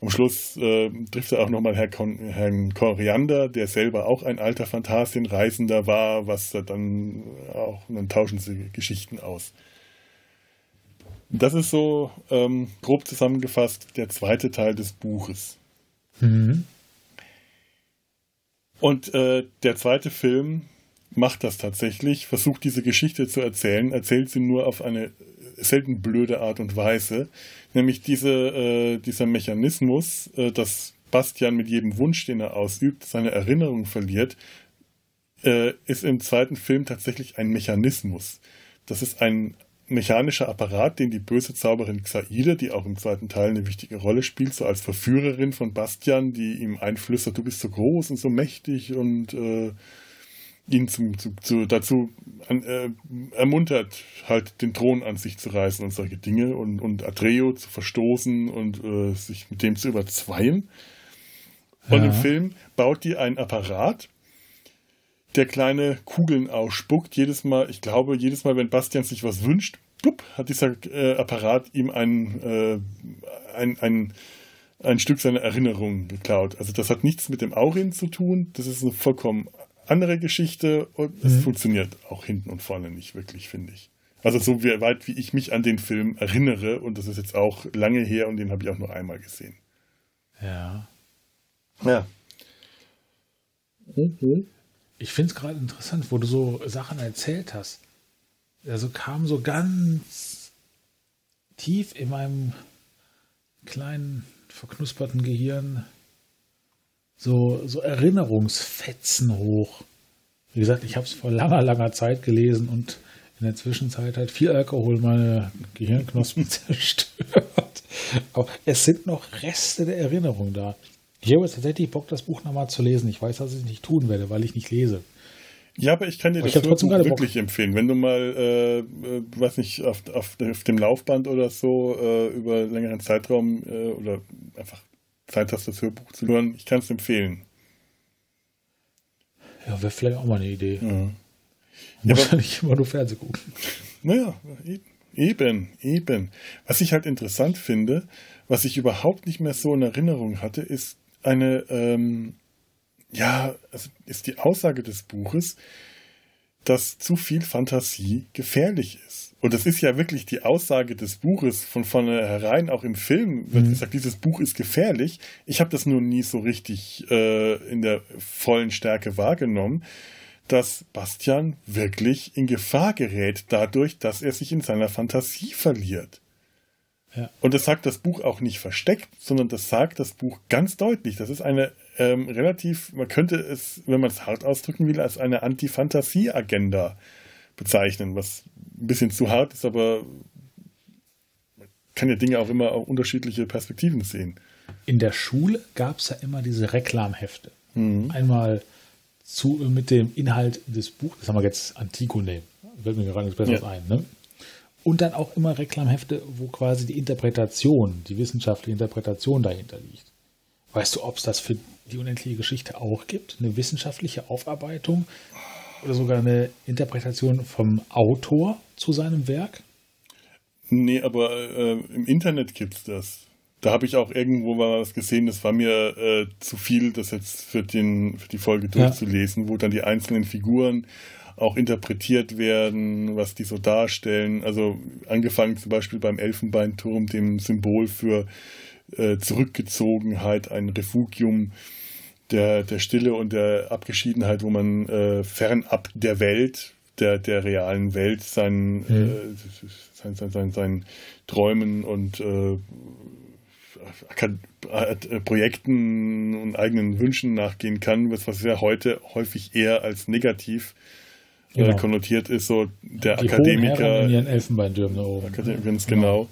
am Schluss äh, trifft er auch nochmal Herr Herrn Koriander, der selber auch ein alter Phantasienreisender war, was dann auch, und dann tauschen sie Geschichten aus. Das ist so ähm, grob zusammengefasst der zweite Teil des Buches. Mhm. Und äh, der zweite Film macht das tatsächlich, versucht diese Geschichte zu erzählen, erzählt sie nur auf eine selten blöde Art und Weise, nämlich diese, äh, dieser Mechanismus, äh, dass Bastian mit jedem Wunsch, den er ausübt, seine Erinnerung verliert, äh, ist im zweiten Film tatsächlich ein Mechanismus. Das ist ein mechanischer Apparat, den die böse Zauberin Xaide, die auch im zweiten Teil eine wichtige Rolle spielt, so als Verführerin von Bastian, die ihm einflüstert, du bist so groß und so mächtig und äh, ihn zum, zu, zu, dazu an, äh, ermuntert, halt den Thron an sich zu reißen und solche Dinge und, und Atreo zu verstoßen und äh, sich mit dem zu überzweien. Und ja. im Film baut die einen Apparat, der kleine Kugeln ausspuckt. Jedes Mal, ich glaube, jedes Mal, wenn Bastian sich was wünscht, plupp, hat dieser äh, Apparat ihm ein, äh, ein, ein, ein Stück seiner Erinnerung geklaut. Also das hat nichts mit dem Aurin zu tun. Das ist eine vollkommen andere Geschichte und mhm. es funktioniert auch hinten und vorne nicht wirklich, finde ich. Also so wie, weit, wie ich mich an den Film erinnere, und das ist jetzt auch lange her und den habe ich auch nur einmal gesehen. Ja. Ja. Mhm. Ich finde es gerade interessant, wo du so Sachen erzählt hast. Also kam so ganz tief in meinem kleinen, verknusperten Gehirn so, so Erinnerungsfetzen hoch. Wie gesagt, ich habe es vor langer, langer Zeit gelesen und in der Zwischenzeit hat viel Alkohol meine Gehirnknospen zerstört. Aber es sind noch Reste der Erinnerung da. Ich habe jetzt tatsächlich Bock, das Buch nochmal zu lesen. Ich weiß, dass ich es nicht tun werde, weil ich nicht lese. Ja, aber ich kann dir aber das Hörbuch wirklich empfehlen. Wenn du mal, äh, äh, weiß nicht, auf, auf, auf, dem Laufband oder so äh, über längeren Zeitraum äh, oder einfach Zeit hast, das Hörbuch zu hören, ich kann es empfehlen. Ja, wäre vielleicht auch mal eine Idee. Ja. Muss ja, nicht immer nur Fernsehen gucken. Naja, eben, eben. Was ich halt interessant finde, was ich überhaupt nicht mehr so in Erinnerung hatte, ist eine, ähm, ja, also ist die Aussage des Buches, dass zu viel Fantasie gefährlich ist. Und das ist ja wirklich die Aussage des Buches von vornherein, auch im Film wird mhm. gesagt, dieses Buch ist gefährlich. Ich habe das nur nie so richtig äh, in der vollen Stärke wahrgenommen, dass Bastian wirklich in Gefahr gerät dadurch, dass er sich in seiner Fantasie verliert. Ja. Und das sagt das Buch auch nicht versteckt, sondern das sagt das Buch ganz deutlich. Das ist eine ähm, relativ, man könnte es, wenn man es hart ausdrücken will, als eine Anti-Fantasie-Agenda bezeichnen, was ein bisschen zu hart ist, aber man kann ja Dinge auch immer auf unterschiedliche Perspektiven sehen. In der Schule gab es ja immer diese Reklamhefte. Mhm. Einmal zu, mit dem Inhalt des Buches, das haben wir jetzt Antigone, fällt mir gerade nichts Besseres ja. ein, ne? Und dann auch immer Reklamhefte, wo quasi die Interpretation, die wissenschaftliche Interpretation dahinter liegt. Weißt du, ob es das für die unendliche Geschichte auch gibt? Eine wissenschaftliche Aufarbeitung oder sogar eine Interpretation vom Autor zu seinem Werk? Nee, aber äh, im Internet gibt es das. Da habe ich auch irgendwo mal was gesehen, das war mir äh, zu viel, das jetzt für, den, für die Folge durchzulesen, ja. wo dann die einzelnen Figuren auch interpretiert werden, was die so darstellen. Also angefangen zum Beispiel beim Elfenbeinturm, dem Symbol für äh, Zurückgezogenheit, ein Refugium der, der Stille und der Abgeschiedenheit, wo man äh, fernab der Welt, der, der realen Welt, seinen, mhm. äh, sein, sein, sein, sein Träumen und äh, äh, Projekten und eigenen Wünschen nachgehen kann, was ja heute häufig eher als negativ äh, genau. konnotiert ist, so der Die Akademiker. In ihren Elfenbeintürmen da oben. Ganz genau.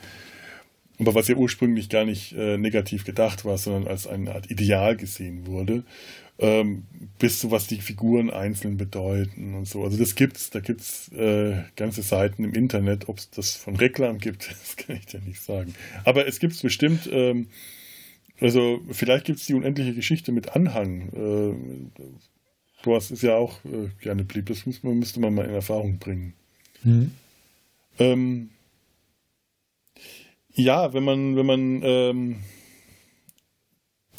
Aber was ja ursprünglich gar nicht äh, negativ gedacht war, sondern als eine Art Ideal gesehen wurde, ähm, bis zu was die Figuren einzeln bedeuten und so. Also das gibt's, da gibt's äh, ganze Seiten im Internet, ob es das von Reklam gibt, das kann ich dir nicht sagen. Aber es gibt's bestimmt, ähm, also vielleicht gibt's die unendliche Geschichte mit Anhang. Äh, du hast es ja auch äh, gerne blieb, das muss man, müsste man mal in Erfahrung bringen. Mhm. Ähm, ja, wenn man, wenn man ähm,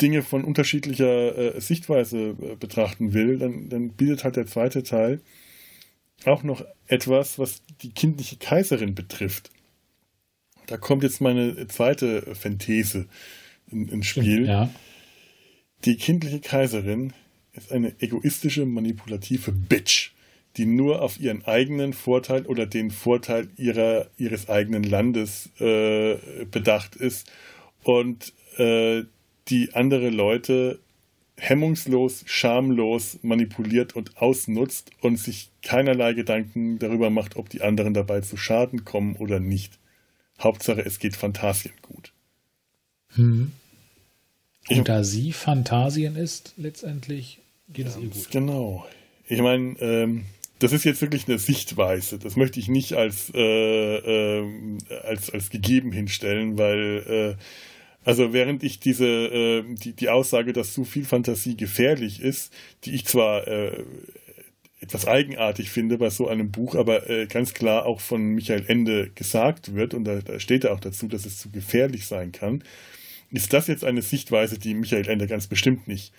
Dinge von unterschiedlicher äh, Sichtweise äh, betrachten will, dann, dann bietet halt der zweite Teil auch noch etwas, was die kindliche Kaiserin betrifft. Da kommt jetzt meine zweite Fanthese in, ins Spiel. Ja. Die kindliche Kaiserin ist eine egoistische, manipulative Bitch die nur auf ihren eigenen Vorteil oder den Vorteil ihrer, ihres eigenen Landes äh, bedacht ist und äh, die andere Leute hemmungslos, schamlos manipuliert und ausnutzt und sich keinerlei Gedanken darüber macht, ob die anderen dabei zu Schaden kommen oder nicht. Hauptsache, es geht Phantasien gut. Hm. Und ich, da sie Phantasien ist, letztendlich geht es ihr gut. Genau. Ich meine, ähm, das ist jetzt wirklich eine Sichtweise. Das möchte ich nicht als, äh, äh, als, als gegeben hinstellen, weil äh, also während ich diese äh, die, die Aussage, dass zu viel Fantasie gefährlich ist, die ich zwar äh, etwas eigenartig finde bei so einem Buch, aber äh, ganz klar auch von Michael Ende gesagt wird, und da, da steht er auch dazu, dass es zu gefährlich sein kann, ist das jetzt eine Sichtweise, die Michael Ende ganz bestimmt nicht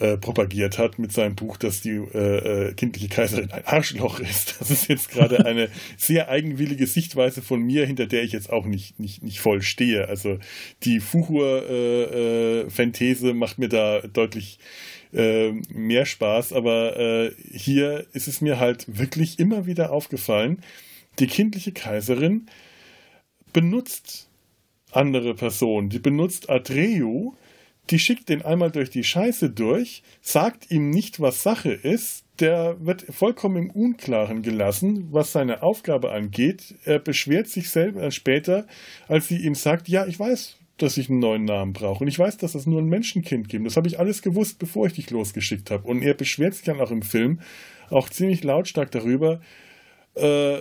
äh, propagiert hat mit seinem Buch, dass die äh, äh, kindliche Kaiserin ein Arschloch ist. Das ist jetzt gerade eine sehr eigenwillige Sichtweise von mir, hinter der ich jetzt auch nicht, nicht, nicht voll stehe. Also die Fuchur-Fanthese äh, äh, macht mir da deutlich mehr Spaß, aber hier ist es mir halt wirklich immer wieder aufgefallen, die kindliche Kaiserin benutzt andere Personen, die benutzt Adreu, die schickt den einmal durch die Scheiße durch, sagt ihm nicht, was Sache ist, der wird vollkommen im Unklaren gelassen, was seine Aufgabe angeht. Er beschwert sich selber später, als sie ihm sagt, ja, ich weiß, dass ich einen neuen Namen brauche. Und ich weiß, dass es nur ein Menschenkind gibt. Das habe ich alles gewusst, bevor ich dich losgeschickt habe. Und er beschwert sich dann auch im Film auch ziemlich lautstark darüber, äh,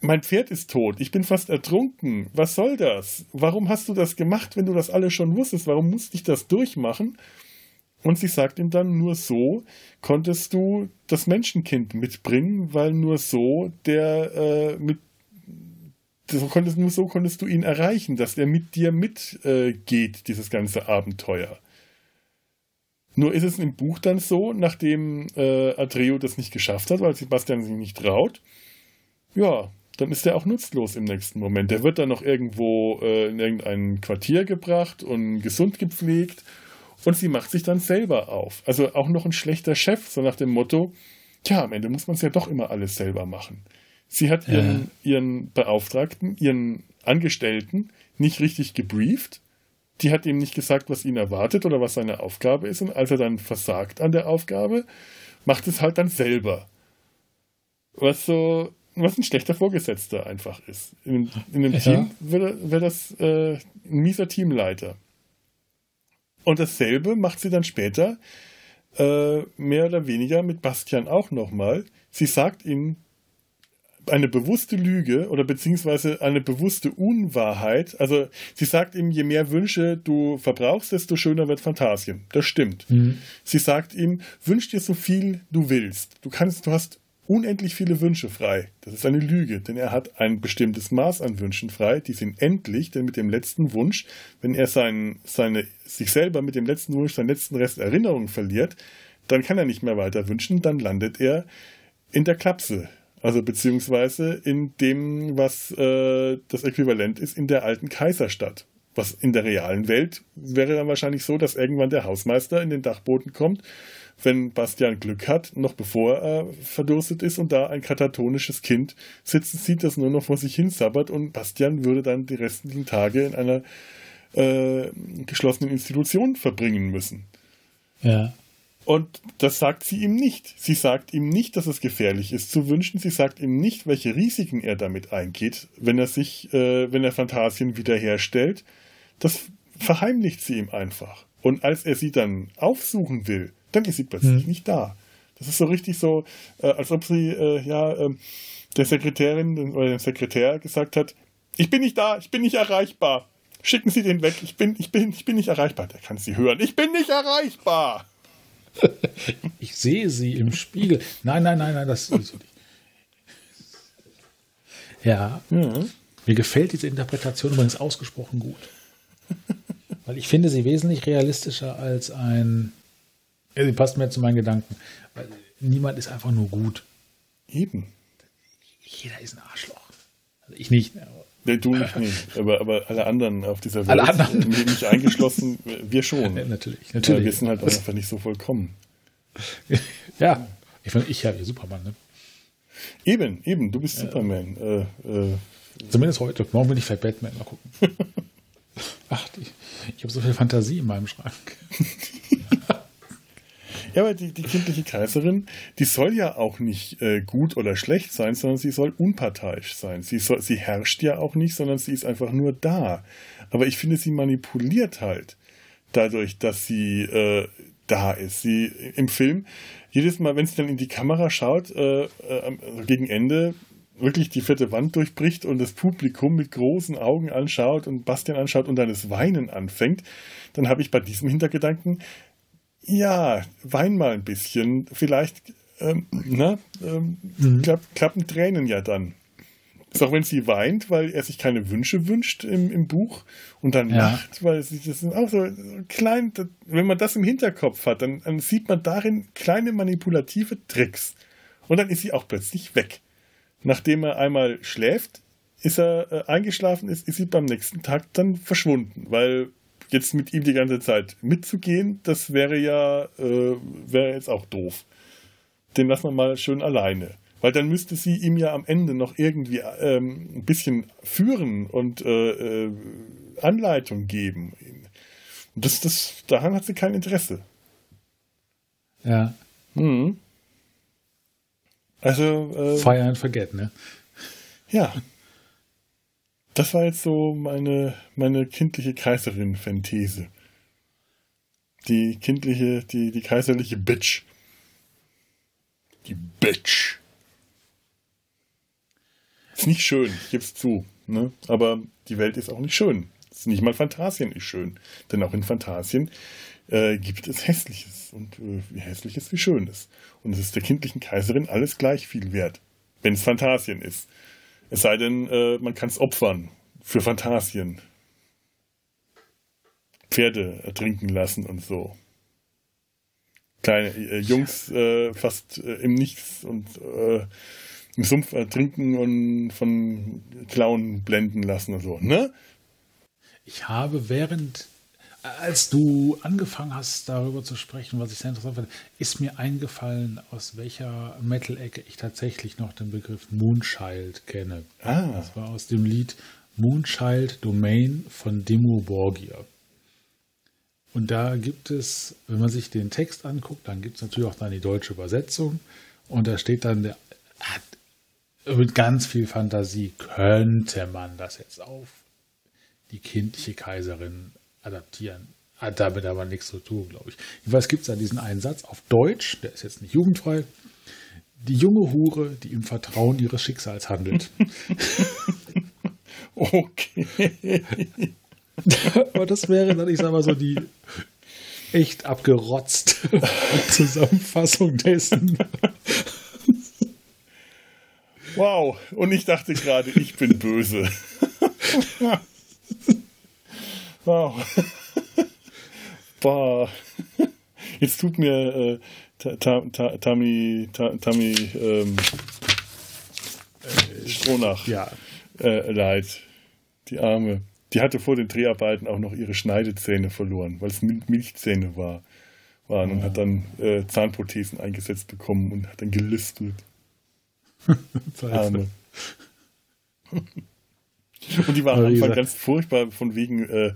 mein Pferd ist tot, ich bin fast ertrunken. Was soll das? Warum hast du das gemacht, wenn du das alle schon wusstest? Warum musste ich das durchmachen? Und sie sagt ihm dann, nur so konntest du das Menschenkind mitbringen, weil nur so der äh, mit so konntest, nur so konntest du ihn erreichen, dass er mit dir mitgeht, äh, dieses ganze Abenteuer. Nur ist es im Buch dann so, nachdem äh, Adreo das nicht geschafft hat, weil Sebastian sich nicht traut, ja, dann ist er auch nutzlos im nächsten Moment. Der wird dann noch irgendwo äh, in irgendein Quartier gebracht und gesund gepflegt und sie macht sich dann selber auf. Also auch noch ein schlechter Chef, so nach dem Motto, tja, am Ende muss man es ja doch immer alles selber machen. Sie hat ihren, ja. ihren Beauftragten, ihren Angestellten nicht richtig gebrieft. Die hat ihm nicht gesagt, was ihn erwartet oder was seine Aufgabe ist. Und als er dann versagt an der Aufgabe, macht es halt dann selber. Was so was ein schlechter Vorgesetzter einfach ist. In, in einem ja. Team wäre wär das äh, ein mieser Teamleiter. Und dasselbe macht sie dann später äh, mehr oder weniger mit Bastian auch nochmal. Sie sagt ihm eine bewusste Lüge oder beziehungsweise eine bewusste Unwahrheit. Also sie sagt ihm, je mehr Wünsche du verbrauchst, desto schöner wird Phantasien. Das stimmt. Mhm. Sie sagt ihm, wünsch dir so viel du willst. Du kannst, du hast unendlich viele Wünsche frei. Das ist eine Lüge, denn er hat ein bestimmtes Maß an Wünschen frei. Die sind endlich, denn mit dem letzten Wunsch, wenn er sein, seine, sich selber mit dem letzten Wunsch, seinen letzten Rest Erinnerung verliert, dann kann er nicht mehr weiter wünschen, dann landet er in der Klapse. Also beziehungsweise in dem, was äh, das Äquivalent ist in der alten Kaiserstadt. Was in der realen Welt wäre dann wahrscheinlich so, dass irgendwann der Hausmeister in den Dachboden kommt wenn Bastian Glück hat, noch bevor er verdurstet ist und da ein katatonisches Kind sitzen sieht, das nur noch vor sich hin sabbert und Bastian würde dann die restlichen Tage in einer äh, geschlossenen Institutionen verbringen müssen. Ja. Und das sagt sie ihm nicht. Sie sagt ihm nicht, dass es gefährlich ist zu wünschen. Sie sagt ihm nicht, welche Risiken er damit eingeht, wenn er sich, äh, wenn er Phantasien wiederherstellt. Das verheimlicht sie ihm einfach. Und als er sie dann aufsuchen will, dann ist sie plötzlich hm. nicht da. Das ist so richtig so, äh, als ob sie äh, ja äh, der Sekretärin oder dem Sekretär gesagt hat, ich bin nicht da, ich bin nicht erreichbar. Schicken Sie den weg, ich bin, ich bin, ich bin nicht erreichbar. Der kann sie hören, ich bin nicht erreichbar. Ich sehe sie im Spiegel. Nein, nein, nein, nein, das ist nicht. Ja. Mhm. Mir gefällt diese Interpretation übrigens ausgesprochen gut. Weil ich finde sie wesentlich realistischer als ein. Ja, sie passt mehr zu meinen Gedanken. Weil niemand ist einfach nur gut. Eben. Jeder ist ein Arschloch. Also ich nicht. Nee, du nicht, nee. aber, aber alle anderen auf dieser Welt, alle anderen. mich eingeschlossen, wir schon. Ja, natürlich, natürlich. wir sind halt einfach nicht so vollkommen. ja, ich, find, ich habe ja Superman, ne? Eben, eben, du bist ja. Superman. Äh, äh, Zumindest heute. Morgen bin ich vielleicht Batman. Mal gucken. Ach, ich, ich habe so viel Fantasie in meinem Schrank. Ja, aber die, die kindliche Kaiserin, die soll ja auch nicht äh, gut oder schlecht sein, sondern sie soll unparteiisch sein. Sie, soll, sie herrscht ja auch nicht, sondern sie ist einfach nur da. Aber ich finde, sie manipuliert halt dadurch, dass sie äh, da ist. Sie im Film, jedes Mal, wenn sie dann in die Kamera schaut, äh, äh, gegen Ende wirklich die vierte Wand durchbricht und das Publikum mit großen Augen anschaut und Bastian anschaut und dann das Weinen anfängt, dann habe ich bei diesem Hintergedanken, ja, wein mal ein bisschen. Vielleicht ähm, na, ähm, mhm. klapp, klappen Tränen ja dann. Ist auch wenn sie weint, weil er sich keine Wünsche wünscht im, im Buch und dann ja. lacht, weil sie das sind auch so klein, wenn man das im Hinterkopf hat, dann, dann sieht man darin kleine manipulative Tricks. Und dann ist sie auch plötzlich weg. Nachdem er einmal schläft, ist er äh, eingeschlafen ist, ist sie beim nächsten Tag dann verschwunden, weil jetzt mit ihm die ganze Zeit mitzugehen, das wäre ja, äh, wäre jetzt auch doof. Den lassen wir mal schön alleine. Weil dann müsste sie ihm ja am Ende noch irgendwie ähm, ein bisschen führen und äh, äh, Anleitung geben. Das, das, daran hat sie kein Interesse. Ja. Mhm. Also. Äh, Fire and forget, ne? Ja. Das war jetzt so meine, meine kindliche Kaiserin-Fanthese. Die kindliche, die, die kaiserliche Bitch. Die Bitch. Ist nicht schön, ich geb's zu. Ne? Aber die Welt ist auch nicht schön. Ist nicht mal Phantasien ist schön. Denn auch in Phantasien äh, gibt es Hässliches. Und äh, Hässliches wie Schönes. Und es ist der kindlichen Kaiserin alles gleich viel wert. Wenn es Phantasien ist. Es sei denn, äh, man kann es opfern für Phantasien. Pferde ertrinken lassen und so. Kleine äh, Jungs äh, fast im Nichts und im Sumpf ertrinken und von Klauen blenden lassen und so, ne? Ich habe während als du angefangen hast, darüber zu sprechen, was ich sehr interessant fand, ist mir eingefallen, aus welcher Metal-Ecke ich tatsächlich noch den Begriff Moonchild kenne. Ah. Das war aus dem Lied Moonchild Domain von Demo Borgia. Und da gibt es, wenn man sich den Text anguckt, dann gibt es natürlich auch dann die deutsche Übersetzung. Und da steht dann, der, mit ganz viel Fantasie könnte man das jetzt auf die kindliche Kaiserin adaptieren. Hat damit aber nichts zu tun, glaube ich. Jedenfalls gibt es da diesen einen Satz auf Deutsch, der ist jetzt nicht jugendfrei. Die junge Hure, die im Vertrauen ihres Schicksals handelt. okay. Aber das wäre dann, ich sag mal so, die echt abgerotzt Zusammenfassung dessen. Wow, und ich dachte gerade, ich bin böse. Wow. Boah. Jetzt tut mir äh, Tami, Tami ähm, äh, Stronach ja. äh, leid. Die Arme. Die hatte vor den Dreharbeiten auch noch ihre Schneidezähne verloren, weil es Milchzähne war, waren und hat dann äh, Zahnprothesen eingesetzt bekommen und hat dann gelispelt. Arme. Und die war am Anfang ganz furchtbar, von wegen, äh,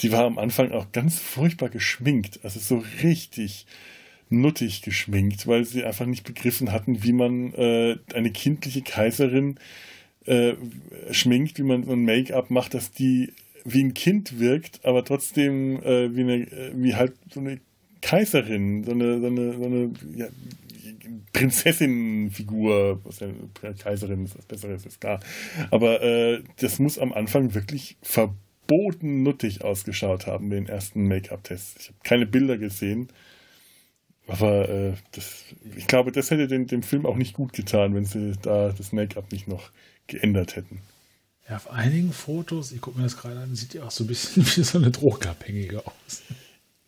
die war am Anfang auch ganz furchtbar geschminkt. Also so richtig nuttig geschminkt, weil sie einfach nicht begriffen hatten, wie man äh, eine kindliche Kaiserin äh, schminkt, wie man so ein Make-up macht, dass die wie ein Kind wirkt, aber trotzdem äh, wie eine, wie halt so eine Kaiserin, so eine, so eine, so eine ja, Prinzessin-Figur, was ja Kaiserin ist, was Besseres ist klar. Aber äh, das muss am Anfang wirklich verboten nuttig ausgeschaut haben, den ersten Make-up-Test. Ich habe keine Bilder gesehen. Aber äh, das, ich glaube, das hätte den, dem Film auch nicht gut getan, wenn sie da das Make-up nicht noch geändert hätten. Ja, auf einigen Fotos, ich gucke mir das gerade an, sieht ja auch so ein bisschen wie so eine Drogenabhängige aus.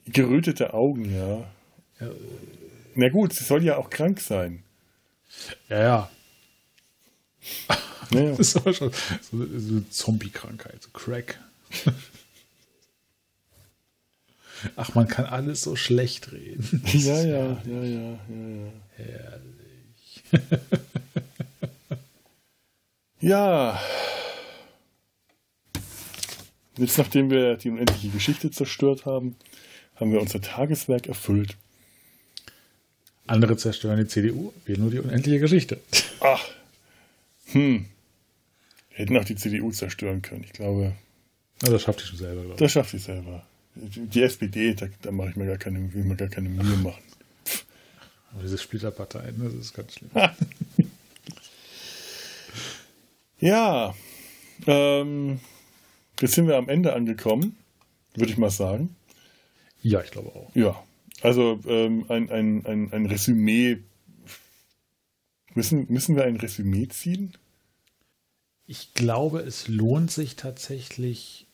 Gerötete Augen, ja. ja. Na gut, sie soll ja auch krank sein. Ja, ja. ja. Das ist aber schon so eine, Zombie-Krankheit, so Crack. Ach, man kann alles so schlecht reden. Ja, ja, ja, ja, ja, ja. Herrlich. ja. Jetzt, nachdem wir die unendliche Geschichte zerstört haben, haben wir unser Tageswerk erfüllt. Andere zerstören die CDU, wir nur die unendliche Geschichte. Ach. Hm. Wir hätten auch die CDU zerstören können, ich glaube. Ja, das schafft sie schon selber, glaube ich. Das schafft sie selber. Die SPD, da, da mache ich mir gar keine, will mir gar keine Mühe machen. Aber diese Splitterparteien, das ist ganz schlimm. ja, ähm, jetzt sind wir am Ende angekommen, würde ich mal sagen. Ja, ich glaube auch. Ja, also ähm, ein, ein, ein, ein Resümee. Müssen, müssen wir ein Resümee ziehen? Ich glaube, es lohnt sich tatsächlich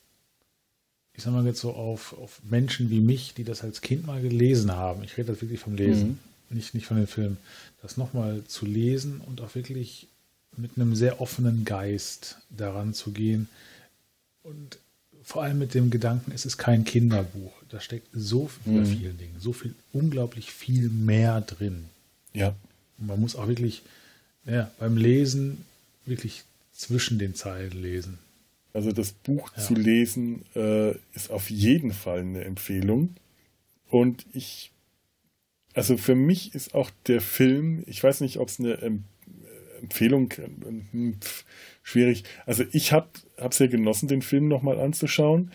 ich sag mal jetzt so auf, auf Menschen wie mich, die das als Kind mal gelesen haben, ich rede das wirklich vom Lesen, mhm. nicht, nicht von den Filmen, das nochmal zu lesen und auch wirklich mit einem sehr offenen Geist daran zu gehen und vor allem mit dem Gedanken, es ist kein Kinderbuch. Da steckt so viel, mhm. vielen Dingen, so viel, unglaublich viel mehr drin. Ja. Und man muss auch wirklich ja, beim Lesen wirklich zwischen den Zeilen lesen. Also das Buch ja. zu lesen äh, ist auf jeden Fall eine Empfehlung. Und ich, also für mich ist auch der Film, ich weiß nicht, ob es eine Empfehlung, hm, pf, schwierig. Also ich habe es sehr genossen, den Film nochmal anzuschauen.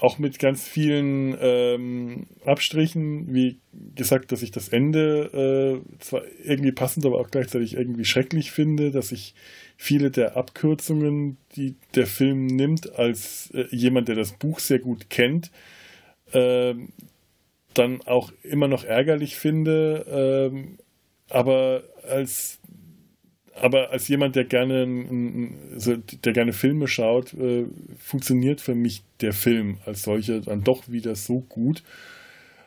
Auch mit ganz vielen ähm, Abstrichen, wie gesagt, dass ich das Ende äh, zwar irgendwie passend, aber auch gleichzeitig irgendwie schrecklich finde, dass ich viele der Abkürzungen, die der Film nimmt, als äh, jemand, der das Buch sehr gut kennt, äh, dann auch immer noch ärgerlich finde, äh, aber als aber als jemand, der gerne, also der gerne Filme schaut, äh, funktioniert für mich der Film als solcher dann doch wieder so gut.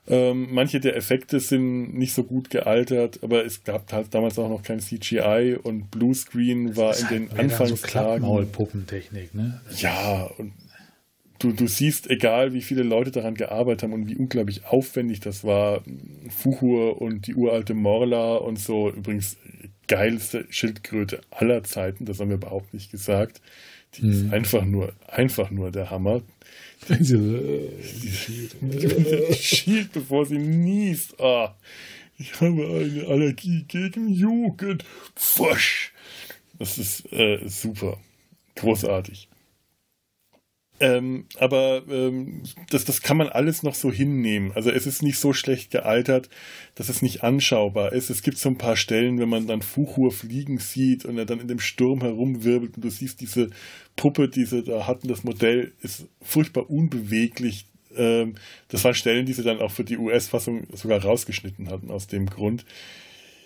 Ähm, manche der Effekte sind nicht so gut gealtert, aber es gab halt damals auch noch kein CGI und Bluescreen war in den halt Anfangstagen. So Klappmaulpuppentechnik, ne? Ja, und du, du siehst, egal wie viele Leute daran gearbeitet haben und wie unglaublich aufwendig das war, Fuchur und die uralte Morla und so, übrigens geilste Schildkröte aller Zeiten, das haben wir überhaupt nicht gesagt. Die mhm. ist einfach nur, einfach nur der Hammer. Sie schielt, bevor sie niest. Ah, ich habe eine Allergie gegen Jugend. Pfusch. Das ist äh, super. Großartig. Ähm, aber ähm, das, das kann man alles noch so hinnehmen. Also es ist nicht so schlecht gealtert, dass es nicht anschaubar ist. Es gibt so ein paar Stellen, wenn man dann Fuchur fliegen sieht und er dann in dem Sturm herumwirbelt und du siehst diese Puppe, die sie da hatten, das Modell ist furchtbar unbeweglich. Ähm, das waren Stellen, die sie dann auch für die US-Fassung sogar rausgeschnitten hatten aus dem Grund.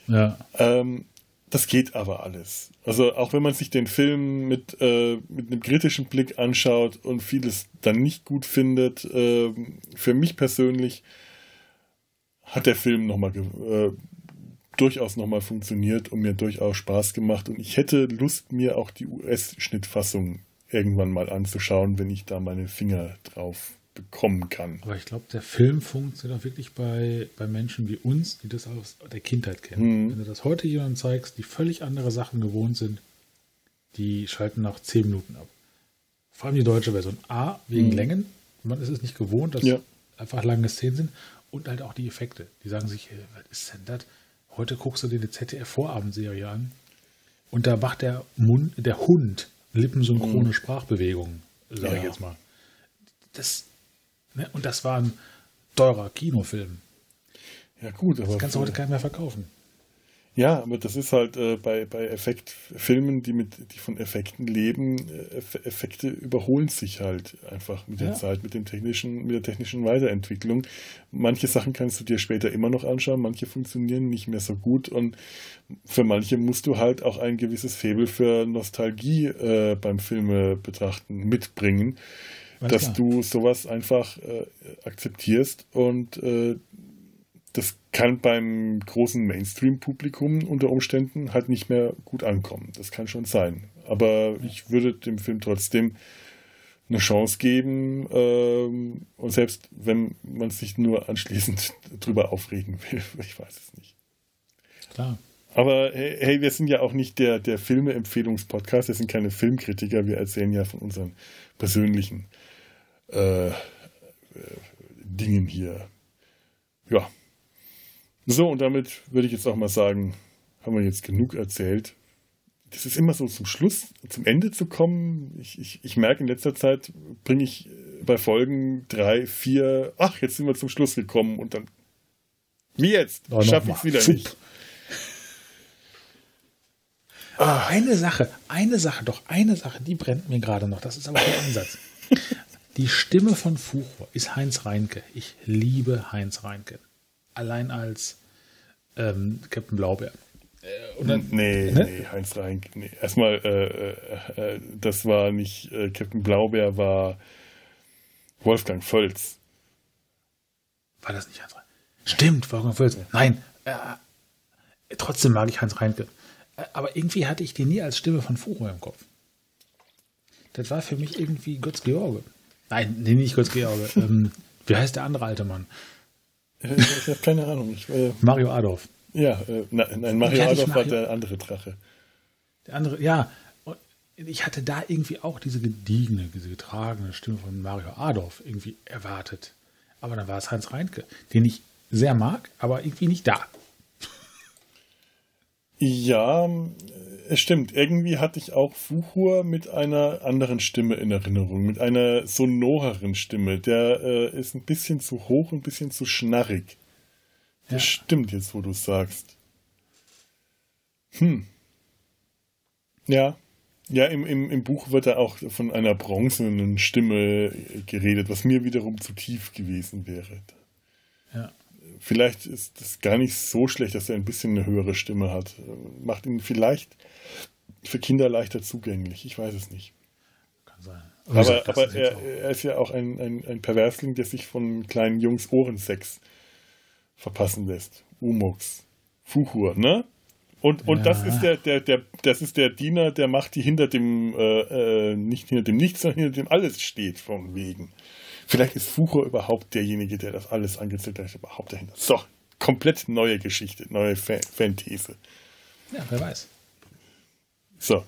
Ja. Ähm, das geht aber alles. Also auch wenn man sich den Film mit, äh, mit einem kritischen Blick anschaut und vieles dann nicht gut findet, äh, für mich persönlich hat der Film nochmal äh, durchaus nochmal funktioniert und mir durchaus Spaß gemacht. Und ich hätte Lust, mir auch die US-Schnittfassung irgendwann mal anzuschauen, wenn ich da meine Finger drauf bekommen kann. Aber ich glaube, der Film funktioniert auch wirklich bei, bei Menschen wie uns, die das aus der Kindheit kennen. Mhm. Wenn du das heute jemandem zeigst, die völlig andere Sachen gewohnt sind, die schalten nach zehn Minuten ab. Vor allem die deutsche Version. A, wegen mhm. Längen. Man ist es nicht gewohnt, dass Ja. einfach lange Szenen sind. Und halt auch die Effekte. Die sagen sich, äh, was ist denn das? Heute guckst du dir die ZDF-Vorabendserie an. Und da macht der Mund, der Hund lippensynchrone Sprachbewegungen, sage ich Mhm. Ja. jetzt mal. Das? Und das war ein teurer Kinofilm. Ja, gut, aber. Das kannst du heute keinem mehr verkaufen. Ja, aber das ist halt äh, bei, bei Effektfilmen, die mit, die von Effekten leben, äh, Eff Effekte überholen sich halt einfach mit der Ja. Zeit, mit dem technischen, mit der technischen Weiterentwicklung. Manche Sachen kannst du dir später immer noch anschauen, manche funktionieren nicht mehr so gut und für manche musst du halt auch ein gewisses Faible für Nostalgie äh, beim Filme betrachten mitbringen, Ganz dass klar. du sowas einfach äh, akzeptierst und äh, das kann beim großen Mainstream-Publikum unter Umständen halt nicht mehr gut ankommen. Das kann schon sein. Aber ich würde dem Film trotzdem eine Chance geben ähm, und selbst wenn man sich nur anschließend drüber aufregen will, ich weiß es nicht. Klar. Aber hey, hey, wir sind ja auch nicht der, der Filme-Empfehlungspodcast, wir sind keine Filmkritiker, wir erzählen ja von unseren persönlichen äh, äh, Dingen hier. Ja. So, und damit würde ich jetzt auch mal sagen, haben wir jetzt genug erzählt. Das ist immer so zum Schluss, zum Ende zu kommen. Ich, ich, ich merke in letzter Zeit, bringe ich äh, bei Folgen drei, vier, ach, jetzt sind wir zum Schluss gekommen und dann, wie jetzt, schaffe ich es wieder Zup. nicht. Ah, Eine Sache, eine Sache, doch eine Sache, die brennt mir gerade noch. Das ist aber der Ansatz. Die Stimme von Fuchur ist Heinz Reinke. Ich liebe Heinz Reinke. Allein als ähm, Captain Blaubeer. Äh, dann, Nee, ne? nee, Heinz Reinke. Nee. Erstmal, äh, äh, äh, das war nicht äh, Captain Blaubeer, war Wolfgang Völz. War das nicht Heinz Reinke? Stimmt, Wolfgang Völz. Nein, äh, trotzdem mag ich Heinz Reinke. Aber irgendwie hatte ich den nie als Stimme von Fuchur im Kopf. Das war für mich irgendwie Götz George. Nein, nee, nicht Götz George. ähm, wie heißt der andere alte Mann? Ich habe keine Ahnung. Ich, äh, Mario Adolf. ja, äh, nein, nein, Mario Adolf war Mario- der andere Drache. Der andere, ja. Und ich hatte da irgendwie auch diese gediegene, diese getragene Stimme von Mario Adolf irgendwie erwartet. Aber dann war es Heinz Reinke, den ich sehr mag, aber irgendwie nicht da. Ja, stimmt. Irgendwie hatte ich auch Fuchur mit einer anderen Stimme in Erinnerung, mit einer sonoreren Stimme. Der äh, ist ein bisschen zu hoch, ein bisschen zu schnarrig. Das Ja. stimmt jetzt, wo du sagst. Hm. Ja. Ja, im, im, im Buch wird da auch von einer bronzenen Stimme geredet, was mir wiederum zu tief gewesen wäre. Ja. Vielleicht ist das gar nicht so schlecht, dass er ein bisschen eine höhere Stimme hat. Macht ihn vielleicht für Kinder leichter zugänglich. Ich weiß es nicht. Kann sein. Aber, gesagt, das aber ist er, er ist ja auch ein, ein, ein Perversling, der sich von kleinen Jungs Ohrensex verpassen lässt. Umux. Fuchur, ne? Und, und das Ja. ist der, der, der, das ist der Diener, der macht, die hinter dem, äh, äh, nicht hinter dem Nichts, sondern hinter dem Alles steht, von wegen. Vielleicht ist Fuchur überhaupt derjenige, der das alles angezählt hat, überhaupt dahinter. So, komplett neue Geschichte, neue Fan Fanthese. ja, wer weiß. So.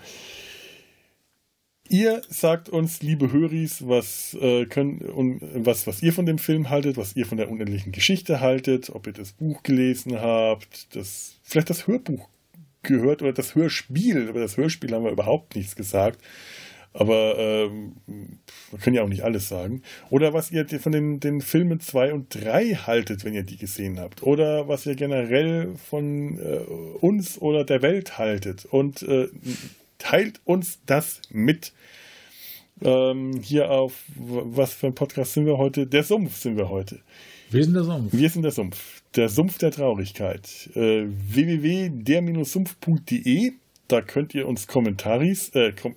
Ihr sagt uns, liebe Höris, was, äh, könnt, und, was, was ihr von dem Film haltet, was ihr von der unendlichen Geschichte haltet, ob ihr das Buch gelesen habt, das, vielleicht das Hörbuch gehört oder das Hörspiel. Über das Hörspiel haben wir überhaupt nichts gesagt. Aber ähm, wir können ja auch nicht alles sagen. Oder was ihr von den, den Filmen 2 und 3 haltet, wenn ihr die gesehen habt. Oder was ihr generell von äh, uns oder der Welt haltet. Und äh, teilt uns das mit. Ähm, hier auf, was für ein Podcast sind wir heute? Der Sumpf sind wir heute. Wir sind der Sumpf. Wir sind der Sumpf. Der Sumpf der Traurigkeit. Äh, www.der-sumpf.de. Da könnt ihr uns Kommentaris, äh, Kom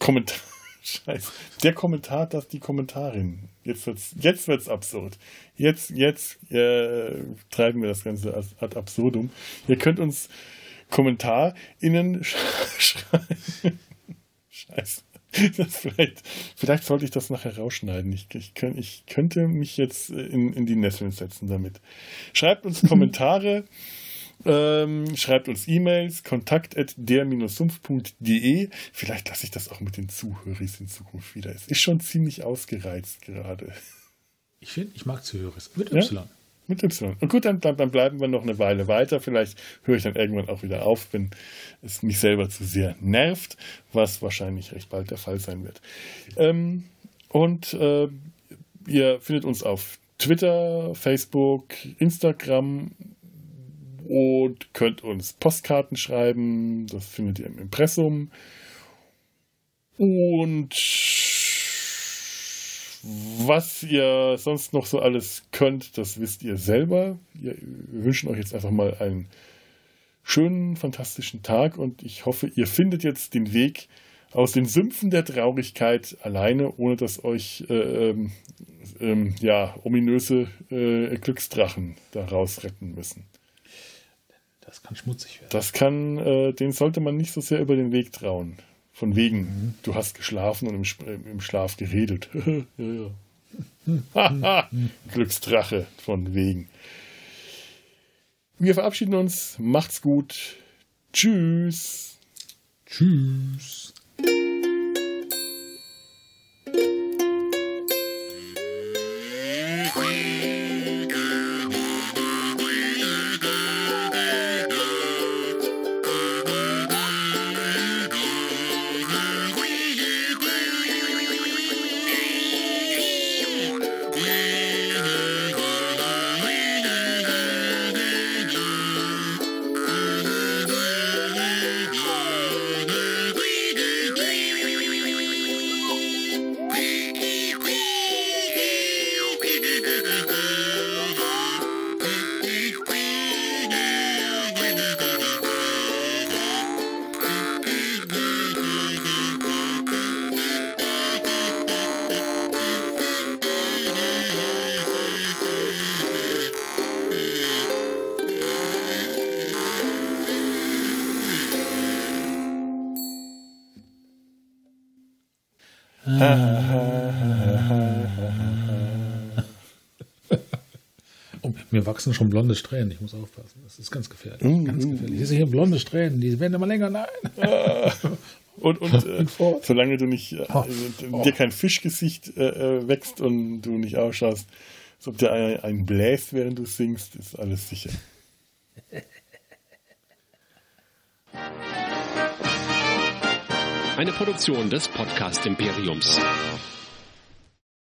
Kommentar, Scheiße. Der Kommentar, das die Kommentarin. Jetzt wird's, jetzt wird's absurd. Jetzt, jetzt äh, treiben wir das Ganze ad absurdum. Ihr könnt uns KommentarInnen sch schreiben. Scheiße. Das vielleicht, vielleicht sollte ich das nachher rausschneiden. Ich, ich, könnt, ich könnte mich jetzt in, in die Nesseln setzen damit. Schreibt uns Kommentare Ähm, schreibt uns E-Mails, kontakt at der-sumpf.de. Vielleicht lasse ich das auch mit den Zuhörern in Zukunft wieder. Es ist schon ziemlich ausgereizt gerade. Ich finde, ich mag Zuhörer. Mit Y. Ja? Mit Y. Und gut, dann, dann, dann, bleiben wir noch eine Weile weiter. Vielleicht höre ich dann irgendwann auch wieder auf, wenn es mich selber zu sehr nervt, was wahrscheinlich recht bald der Fall sein wird. Ähm, und äh, ihr findet uns auf Twitter, Facebook, Instagram und könnt uns Postkarten schreiben. Das findet ihr im Impressum. Und was ihr sonst noch so alles könnt, das wisst ihr selber. Wir wünschen euch jetzt einfach mal einen schönen, fantastischen Tag und ich hoffe, ihr findet jetzt den Weg aus den Sümpfen der Traurigkeit alleine, ohne dass euch äh, ähm, ähm, ja, ominöse äh, Glücksdrachen daraus retten müssen. Das kann schmutzig werden. Das kann, äh, den sollte man nicht so sehr über den Weg trauen. Von wegen, mhm. du hast geschlafen und im, im Schlaf geredet. ja, ja. Glücksdrache von wegen. Wir verabschieden uns. Macht's gut. Tschüss. Tschüss. Wachsen schon blonde Strähnen. Ich muss aufpassen. Das ist ganz gefährlich. Mm, ganz mm. gefährlich. Ich sehe hier blonde Strähnen. Die werden immer länger. Nein. Und, und äh, solange du nicht äh, oh. oh. dir kein Fischgesicht äh, äh, wächst und du nicht ausschaust, als ob dir ein, ein bläst, während du singst, ist alles sicher. Eine Produktion des Podcast Imperiums.